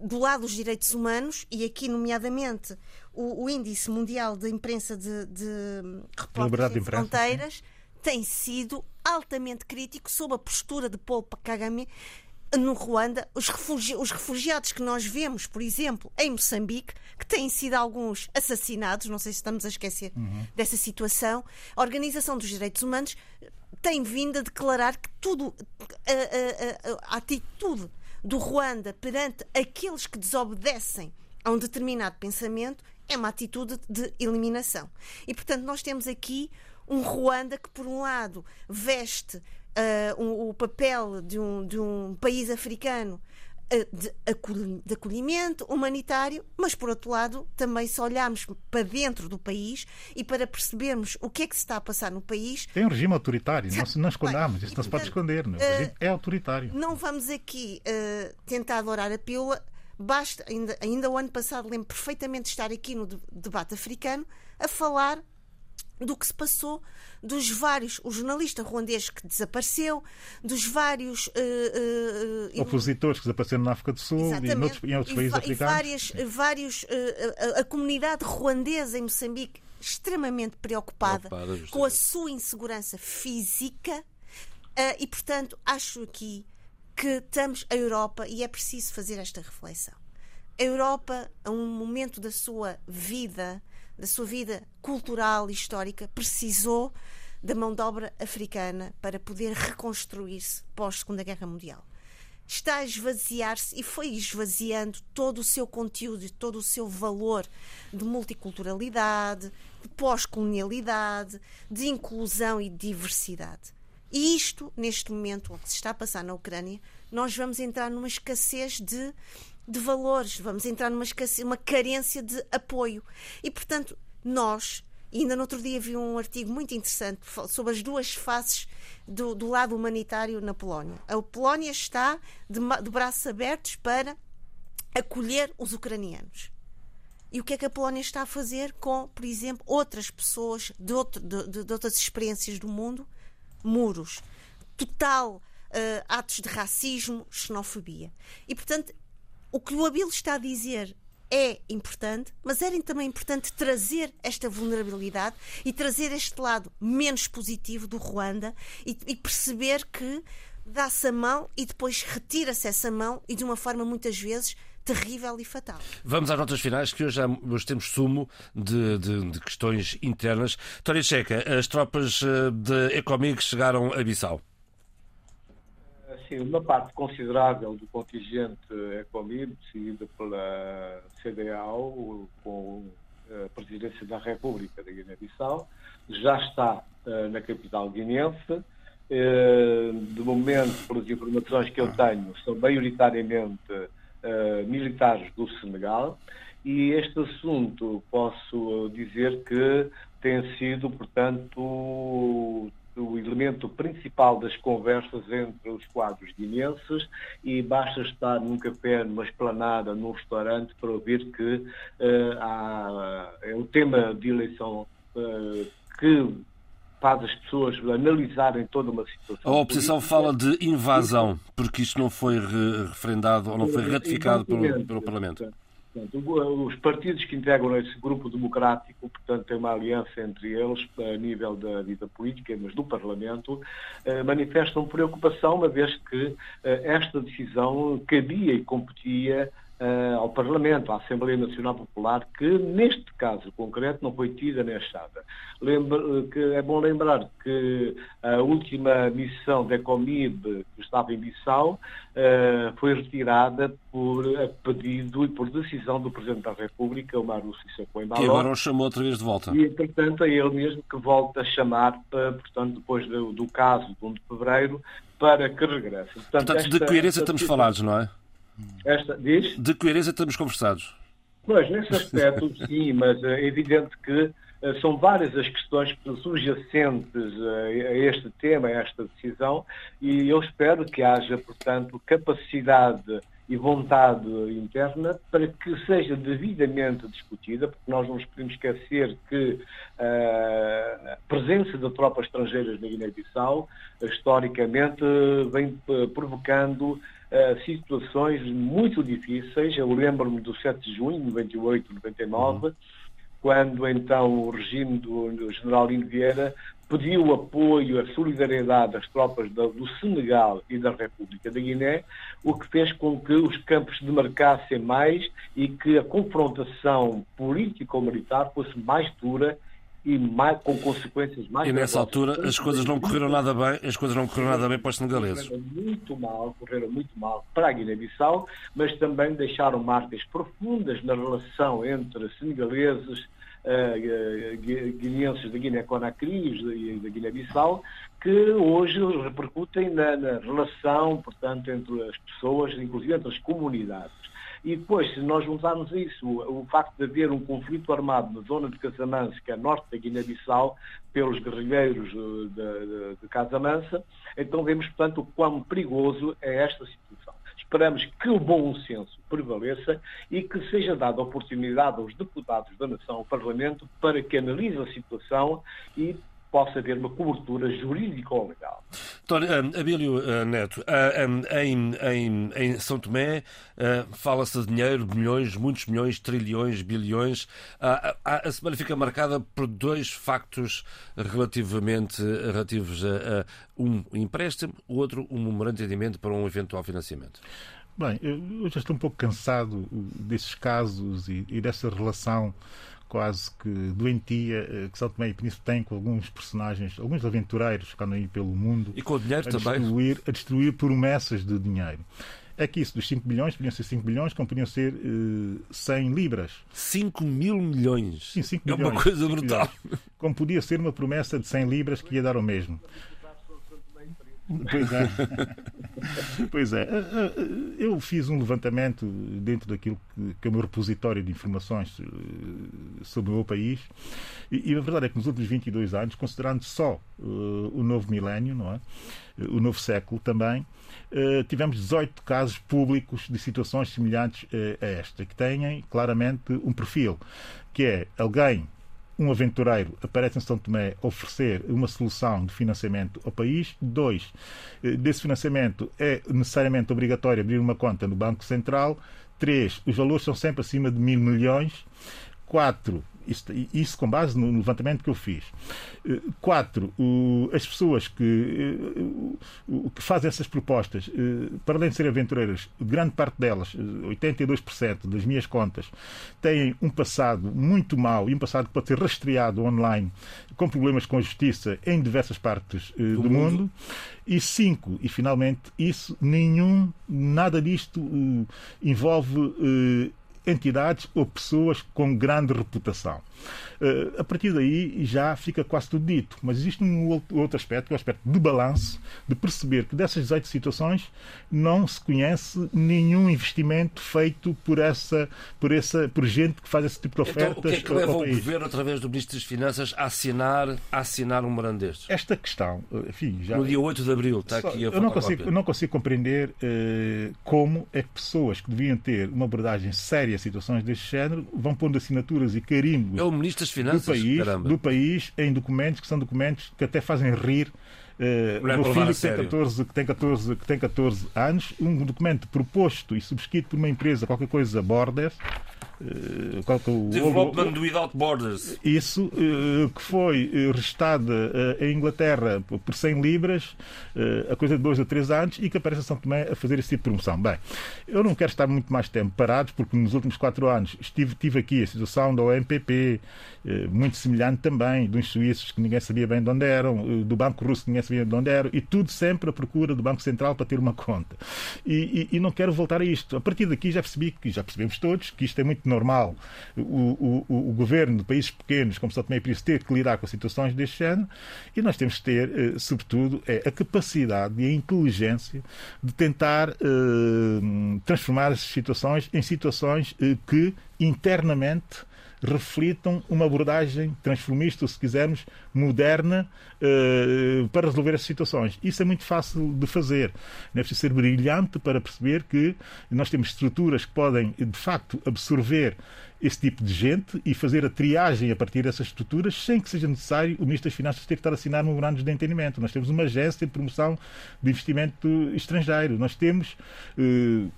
[SPEAKER 3] do lado dos direitos humanos, e aqui, nomeadamente, o, o Índice Mundial de Imprensa de, de Repórteres Sem Fronteiras, tem sido altamente crítico sobre a postura de Paul Kagame no Ruanda, os, refugi os, refugiados que nós vemos, por exemplo, em Moçambique, que têm sido alguns assassinados, não sei se estamos a esquecer uhum. dessa situação, a Organização dos Direitos Humanos tem vindo a declarar que tudo, a, a, a, a atitude do Ruanda perante aqueles que desobedecem a um determinado pensamento é uma atitude de eliminação. E, portanto, nós temos aqui um Ruanda que, por um lado, veste uh, um, o papel de um, de um país africano de, acolhimento humanitário, mas por outro lado, também se olharmos para dentro do país e para percebermos o que é que se está a passar no país.
[SPEAKER 4] Tem um regime autoritário, não, não escondamos, isso não se pode esconder, não. Uh, é autoritário.
[SPEAKER 3] Não vamos aqui tentar adorar a pílula. Basta, ainda, ainda o ano passado lembro perfeitamente de estar aqui no debate africano a falar do que se passou, dos vários, o jornalista ruandês que desapareceu, dos vários uh,
[SPEAKER 4] uh, opositores que desapareceram na África do Sul e, noutros, em outros e, países africanos.
[SPEAKER 3] E várias, vários, uh, a, a, comunidade ruandesa em Moçambique extremamente preocupada, preocupada com a sua insegurança física e, portanto, acho aqui que estamos a Europa e é preciso fazer esta reflexão. A Europa, a um momento da sua vida, da sua vida cultural e histórica, precisou da mão de obra africana para poder reconstruir-se pós-Segunda Guerra Mundial. Está a esvaziar-se e foi esvaziando todo o seu conteúdo e todo o seu valor de multiculturalidade, de pós-colonialidade, de inclusão e diversidade. E isto, neste momento, o que se está a passar na Ucrânia, nós vamos entrar numa escassez de de valores, vamos entrar numa escassez, uma carência de apoio. E, portanto, nós, ainda no outro dia vi um artigo muito interessante sobre as duas faces do, do lado humanitário na Polónia. A Polónia está de, de braços abertos para acolher os ucranianos. E o que é que a Polónia está a fazer com, por exemplo, outras pessoas de, outro, de, de outras experiências do mundo? Muros. Total uh, atos de racismo, xenofobia. E, portanto, o que o Abilo está a dizer é importante, mas era também importante trazer esta vulnerabilidade e trazer este lado menos positivo do Ruanda e, e perceber que dá-se a mão e depois retira-se essa mão e de uma forma muitas vezes terrível e fatal.
[SPEAKER 1] Vamos às notas finais, que hoje, hoje temos sumo de, de, de questões internas. Tória Checa, as tropas eh, de Ecomig chegaram a Bissau
[SPEAKER 2] sim, uma parte considerável do contingente Ecomib, seguida pela CDAO, com a presidência da República da Guiné-Bissau, já está uh, na capital guinense. Uh, de momento, pelas informações que eu tenho, são maioritariamente uh, militares do Senegal. E este assunto posso dizer que tem sido, portanto, o elemento principal das conversas entre os quadros guinenses e basta estar num café, numa esplanada, num restaurante para ouvir que uh, há, é o tema de eleição uh, que faz as pessoas analisarem toda uma situação.
[SPEAKER 1] A oposição fala de invasão, porque isto não foi referendado ou não foi ratificado pelo, pelo Parlamento.
[SPEAKER 2] Portanto, os partidos que integram esse grupo democrático, portanto, tem uma aliança entre eles a nível da vida política, mas do Parlamento, eh, manifestam preocupação, uma vez que eh, esta decisão cabia e competia uh, ao Parlamento, à Assembleia Nacional Popular, que neste caso concreto não foi tida nem achada. Lembra, que é bom lembrar que a última missão da Ecomib, que estava em Bissau, uh, foi retirada por pedido e por decisão do Presidente da República, o Mário Sissoko Embalo.
[SPEAKER 1] Que agora o chamou outra vez de volta.
[SPEAKER 2] E, portanto, é ele mesmo que volta a chamar, portanto, depois do, do caso de 1 de fevereiro, para que regresse.
[SPEAKER 1] Portanto, portanto esta, de coerência estamos falados, não é?
[SPEAKER 2] Esta, diz?
[SPEAKER 1] De coerência estamos conversados.
[SPEAKER 2] Pois, nesse aspecto, sim, mas é evidente que eh, são várias as questões subjacentes a este tema, a esta decisão, e eu espero que haja, portanto, capacidade e vontade interna para que seja devidamente discutida, porque nós não nos podemos esquecer que uh, a presença de tropas estrangeiras na Guiné-Bissau, historicamente, vem provocando uh, situações muito difíceis. Eu lembro-me do 7 de junho de 98, 99, uhum quando então o regime do, do general Lino Vieira pediu o apoio, a solidariedade das tropas do, do Senegal e da República da Guiné, o que fez com que os campos se demarcassem mais e que a confrontação político-militar fosse mais dura e mais, com consequências mais
[SPEAKER 1] E nessa altura as coisas não correram nada bem, as coisas não correram nada bem para os senegaleses.
[SPEAKER 2] Correram muito mal, correram muito mal para a Guiné-Bissau, mas também deixaram marcas profundas na relação entre senegaleses, guineenses da Guiné-Conakry e da Guiné-Bissau, que hoje repercutem na, na relação, portanto, entre as pessoas, inclusive entre as comunidades. E depois, se nós juntarmos isso, o, facto de haver um conflito armado na zona de Casamance, que é norte da Guiné-Bissau, pelos guerrilheiros de, de, de Casamansa, então vemos, portanto, o quão perigoso é esta situação. Esperamos que o bom senso prevaleça e que seja dada oportunidade aos deputados da nação, ao Parlamento, para que analise a situação e possa haver uma cobertura jurídica ou legal.
[SPEAKER 1] Doutor um, Abílio uh, Neto, uh, um, em, em, em, São Tomé uh, fala-se de dinheiro, milhões, muitos milhões, trilhões, bilhões. a semana fica marcada por dois factos relativamente relativos a, a um empréstimo, o outro um memorando de entendimento para um eventual financiamento.
[SPEAKER 4] Bem, eu já estou um pouco cansado desses casos e, e dessa relação quase que doentia eh, que São Tomé e Príncipe tem com alguns personagens, alguns aventureiros que andam aí pelo mundo.
[SPEAKER 1] E com o dinheiro
[SPEAKER 4] a
[SPEAKER 1] também.
[SPEAKER 4] Destruir, a destruir promessas de dinheiro. É que isso dos 5 bilhões podiam ser 5 bilhões, como podiam ser uh, eh, 100 libras.
[SPEAKER 1] 5 mil milhões.
[SPEAKER 4] Sim, 5
[SPEAKER 1] é
[SPEAKER 4] milhões.
[SPEAKER 1] É uma coisa brutal.
[SPEAKER 4] Milhões. Como podia ser uma promessa de 100 libras que ia dar o mesmo. Pois é. pois é. Eh, eh, eu fiz um levantamento dentro daquilo que é o meu repositório de informações eh, sobre o meu país e a verdade é que nos últimos 22 anos, considerando só o novo milénio, não é? o novo século também, tivemos 18 casos públicos de situações semelhantes a esta, que têm claramente um perfil, que é alguém um aventureiro aparece em São Tomé oferecer uma solução de financiamento ao país. Dois, eh, desse financiamento é necessariamente obrigatório abrir uma conta no Banco Central. Três, os valores são sempre acima de mil milhões. Quatro, isso, isso, com base no levantamento que eu fiz. Eh, quatro, as pessoas que, eh, que fazem essas propostas, eh, para além de serem aventureiras, grande parte delas, 82% das minhas contas, têm um passado muito mau e um passado que pode ser rastreado online com problemas com a justiça em diversas partes do, do mundo. mundo. E cinco, e finalmente, isso, nenhum, nada disto envolve entidades ou pessoas com grande reputação. Uh, a partir daí já fica quase tudo dito. Mas existe um outro aspecto, que é o aspecto de balanço, de perceber que dessas 18 situações não se conhece nenhum investimento feito por essa, por essa, por gente que faz esse tipo de ofertas. Então, o
[SPEAKER 1] que é que leva o governo, através do Ministro das Finanças, a assinar, a assinar um morando destes?
[SPEAKER 4] Esta questão, eh, enfim, já.
[SPEAKER 1] No dia 8 de abril, está aqui a
[SPEAKER 4] eu não consigo, eu não consigo compreender uh, como é que pessoas que deviam ter uma abordagem séria situações deste género vão pondo assinaturas e carimbos.
[SPEAKER 1] É o Ministro das Finanças,
[SPEAKER 4] do país,
[SPEAKER 1] caramba.
[SPEAKER 4] do país em documentos que são documentos que até fazem rir Uh, meu filho que tem, 14, que, tem 14, que tem 14 anos, um documento proposto e subscrito por uma empresa, qualquer coisa, Borders,
[SPEAKER 1] Uh, Development o, Without Borders.
[SPEAKER 4] Isso, uh, que foi uh, restada em Inglaterra por 100 libras, a coisa de 2 a 3 anos, e que aparece a São Tomé a fazer esse tipo de promoção. Bem, eu não quero estar muito mais tempo parado, porque nos últimos 4 anos estive, tive aqui a situação da OMPP, muito semelhante também, dos suíços que ninguém sabia bem de onde eram, do Banco Russo que ninguém sabia de onde eram, e tudo sempre à procura do Banco Central para ter uma conta. E, e, e não quero voltar a isto. A partir daqui já percebi, que já percebemos todos, que isto é muito normal. O, o, o governo de países pequenos, como São Tomé e Príncipe, ter que lidar com situações deste género e nós temos que ter, eh, sobretudo, é a capacidade e a inteligência de tentar uh, transformar essas situações em situações uh, que internamente reflitam uma abordagem transformista, ou se quisermos, moderna, uh, para resolver essas situações. Isso é muito fácil de fazer. Não é preciso ser brilhante para perceber que nós temos estruturas que podem, de facto, absorver esse tipo de gente e fazer a triagem a partir dessas estruturas sem que seja necessário o Ministro das Finanças ter que estar a assinar memorandos de entendimento. Nós temos uma agência de promoção de investimento estrangeiro. Nós temos uh,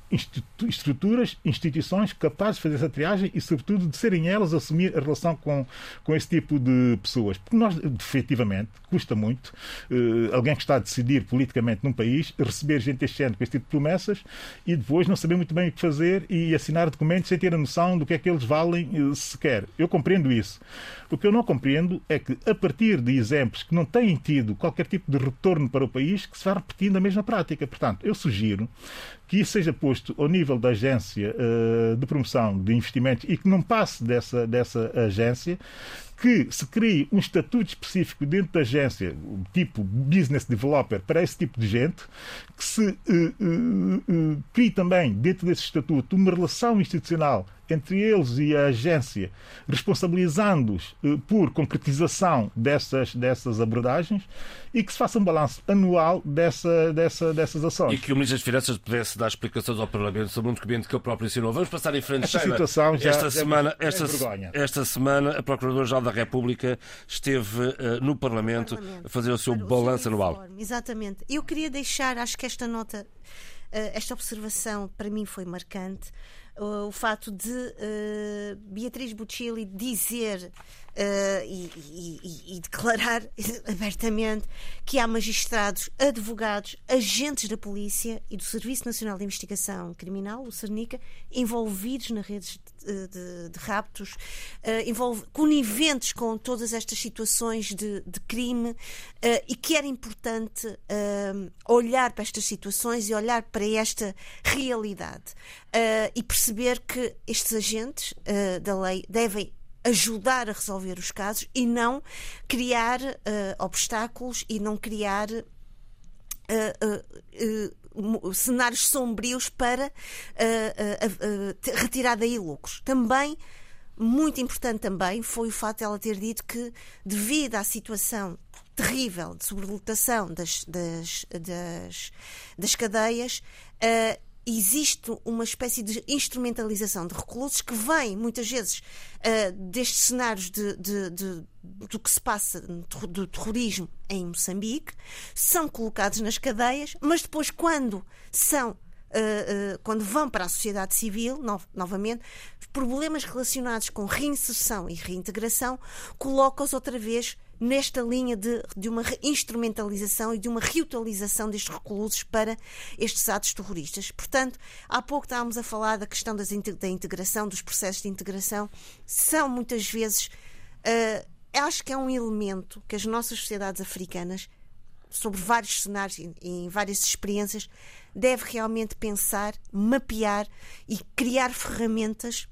[SPEAKER 4] estruturas, instituições capazes de fazer essa triagem e, sobretudo, de serem elas a assumir a relação com, com esse tipo de pessoas. Porque nós, efetivamente, custa muito uh, alguém que está a decidir politicamente num país receber gente género com esse tipo de promessas e depois não saber muito bem o que fazer e assinar documentos sem ter a noção do que é que eles valem eh, sequer. Eu compreendo isso. O que eu não compreendo é que, a partir de exemplos que não têm tido qualquer tipo de retorno para o país, que se vá repetindo a mesma prática. Portanto, eu sugiro que isso seja posto ao nível da agência uh, de promoção de investimentos e que não passe dessa, dessa agência, que se crie um estatuto específico dentro da agência, tipo business developer, para esse tipo de gente, que se uh, uh, uh, crie também dentro desse estatuto uma relação institucional entre eles e a agência, responsabilizando-os por concretização dessas, dessas abordagens e que se faça um balanço anual dessa, dessa, dessas ações.
[SPEAKER 1] E que o Ministro das Finanças pudesse dar explicações ao Parlamento sobre um documento que ele próprio ensinou. Vamos passar em frente,
[SPEAKER 4] Esta Sheila. situação já
[SPEAKER 1] esta semana,
[SPEAKER 4] é
[SPEAKER 1] esta, esta semana, a Procuradora-Geral da República esteve uh, no Parlamento, Parlamento, a fazer o seu balanço anual.
[SPEAKER 3] Exatamente. Eu queria deixar, acho que esta nota, uh, esta observação para mim foi marcante o fato de uh, Beatriz Buccilli dizer uh, e, e, e, declarar abertamente que há magistrados, advogados, agentes da polícia e do Serviço Nacional de Investigação Criminal, o CERNICA, envolvidos nas redes de, de, de raptos, uh, envolve, coniventes com todas estas situações de, de crime uh, e que era importante olhar para estas situações e olhar para esta realidade e perceber que estes agentes da lei devem ajudar a resolver os casos e não criar uh, obstáculos e não criar uh, uh, cenários sombrios para retirar daí lucros. Também muito importante também foi o fato de ela ter dito que devido à situação terrível de sobrelotação das, das, das, das cadeias existe uma espécie de instrumentalização de reclusos que vem muitas vezes uh, destes cenários de, de, de, do que se passa do terrorismo em Moçambique, são colocados nas cadeias, mas depois, quando são Uh, uh, quando vão para a sociedade civil, no, novamente, problemas relacionados com reinserção e reintegração colocam-os outra vez nesta linha de, de uma instrumentalização e de uma reutilização destes reclusos para estes atos terroristas. Portanto, há pouco estávamos a falar da questão das, da integração, dos processos de integração, são muitas vezes. Uh, acho que é um elemento que as nossas sociedades africanas, sobre vários cenários e em várias experiências, deve realmente pensar, mapear e criar ferramentas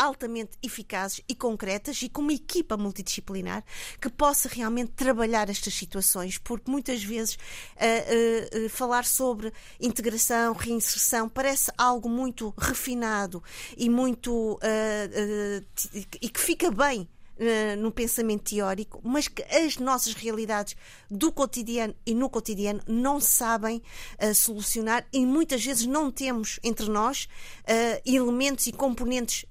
[SPEAKER 3] altamente eficazes e concretas e com uma equipa multidisciplinar que possa realmente trabalhar estas situações, porque muitas vezes uh, uh, uh, falar sobre integração, reinserção parece algo muito refinado e muito e que fica bem no pensamento teórico, mas que as nossas realidades do cotidiano e no cotidiano não sabem uh, solucionar e muitas vezes não temos entre nós uh, elementos e componentes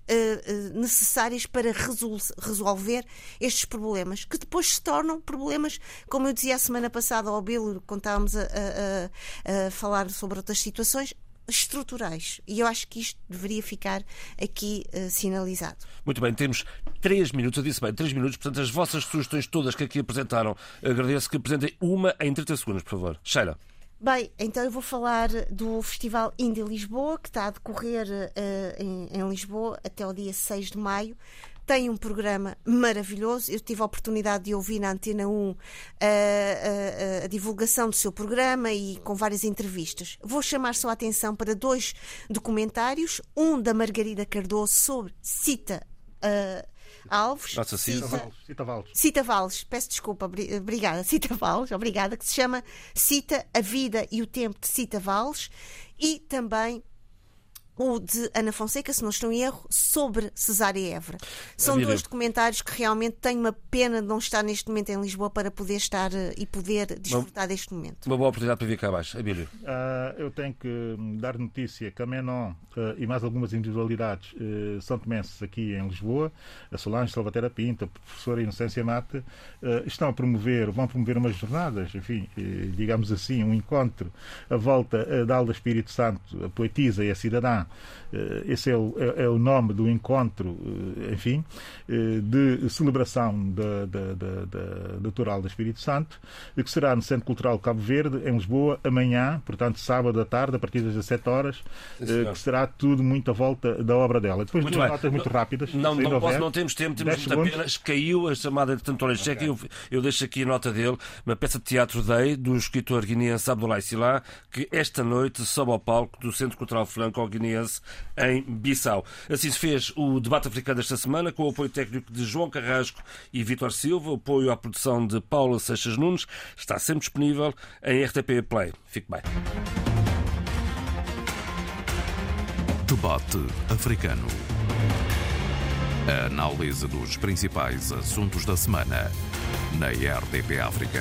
[SPEAKER 3] necessários para resol resolver estes problemas, que depois se tornam problemas, como eu dizia a semana passada ao Bill, quando estávamos a, a, a falar sobre outras situações, estruturais. E eu acho que isto deveria ficar aqui uh, sinalizado.
[SPEAKER 1] Muito bem, temos três minutos, eu disse bem, três minutos, portanto, as vossas sugestões todas que aqui apresentaram, agradeço que apresentem uma em 30 segundos, por favor. Sheila.
[SPEAKER 3] Bem, então eu vou falar do Festival Indie Lisboa, que está a decorrer uh, em, em, Lisboa até o dia 6 de maio tem um programa maravilhoso. Eu tive a oportunidade de ouvir na Antena 1 a, a, a, divulgação do seu programa e com várias entrevistas. Vou chamar só a atenção para dois documentários: um da Margarida Cardoso sobre Cita. Uh, Alves.
[SPEAKER 1] Nossa, Cita,
[SPEAKER 4] Cita Valles.
[SPEAKER 3] Cita Valles, peço desculpa, obrigada. Cita Valles, obrigada, que se chama Cita a Vida e o Tempo de Cita Valles e também ou de Ana Fonseca, se não estou em erro, sobre Cesária Évora. São dois documentários que realmente tenho uma pena de não estar neste momento em Lisboa para poder estar uh, e poder desfrutar uma, deste momento.
[SPEAKER 1] Uma boa oportunidade para vir cá abaixo. Abílio.
[SPEAKER 4] Uh, eu tenho que hum, dar notícia que a Menon uh, e mais algumas individualidades uh, são tomenses aqui em Lisboa, a Solange Salvatera Pinto, a professora Inocência Mata, estão a promover, vão promover umas jornadas, enfim, digamos assim, um encontro à volta da Alda Espírito Santo, a poetisa e a cidadã. Esse é o, é, é o nome do encontro, enfim, de celebração da, da, da, da doutoral do Espírito Santo, que será no Centro Cultural Cabo Verde, em Lisboa, amanhã, portanto, sábado à tarde, a partir das 17 horas, Sim, que será tudo muito à volta da obra dela. Depois
[SPEAKER 1] muito
[SPEAKER 4] duas
[SPEAKER 1] bem.
[SPEAKER 4] notas muito rápidas.
[SPEAKER 1] Não, não, posso, não temos tempo, temos pena. Caiu a chamada de Tantório Cheque. Eu, eu deixo aqui a nota dele, uma peça de teatro Day, do escritor guineense Abdoulaye Silá, que esta noite sobe ao palco do Centro Cultural Franco-Guineense em Bissau. Assim se fez o debate africano desta semana, com o apoio técnico de João Carrasco e Vítor Silva, apoio à produção de Paula Seixas Nunes. Está sempre disponível em RTP Play. Fique bem.
[SPEAKER 5] Debate africano. A análise dos principais assuntos da semana na RDP África.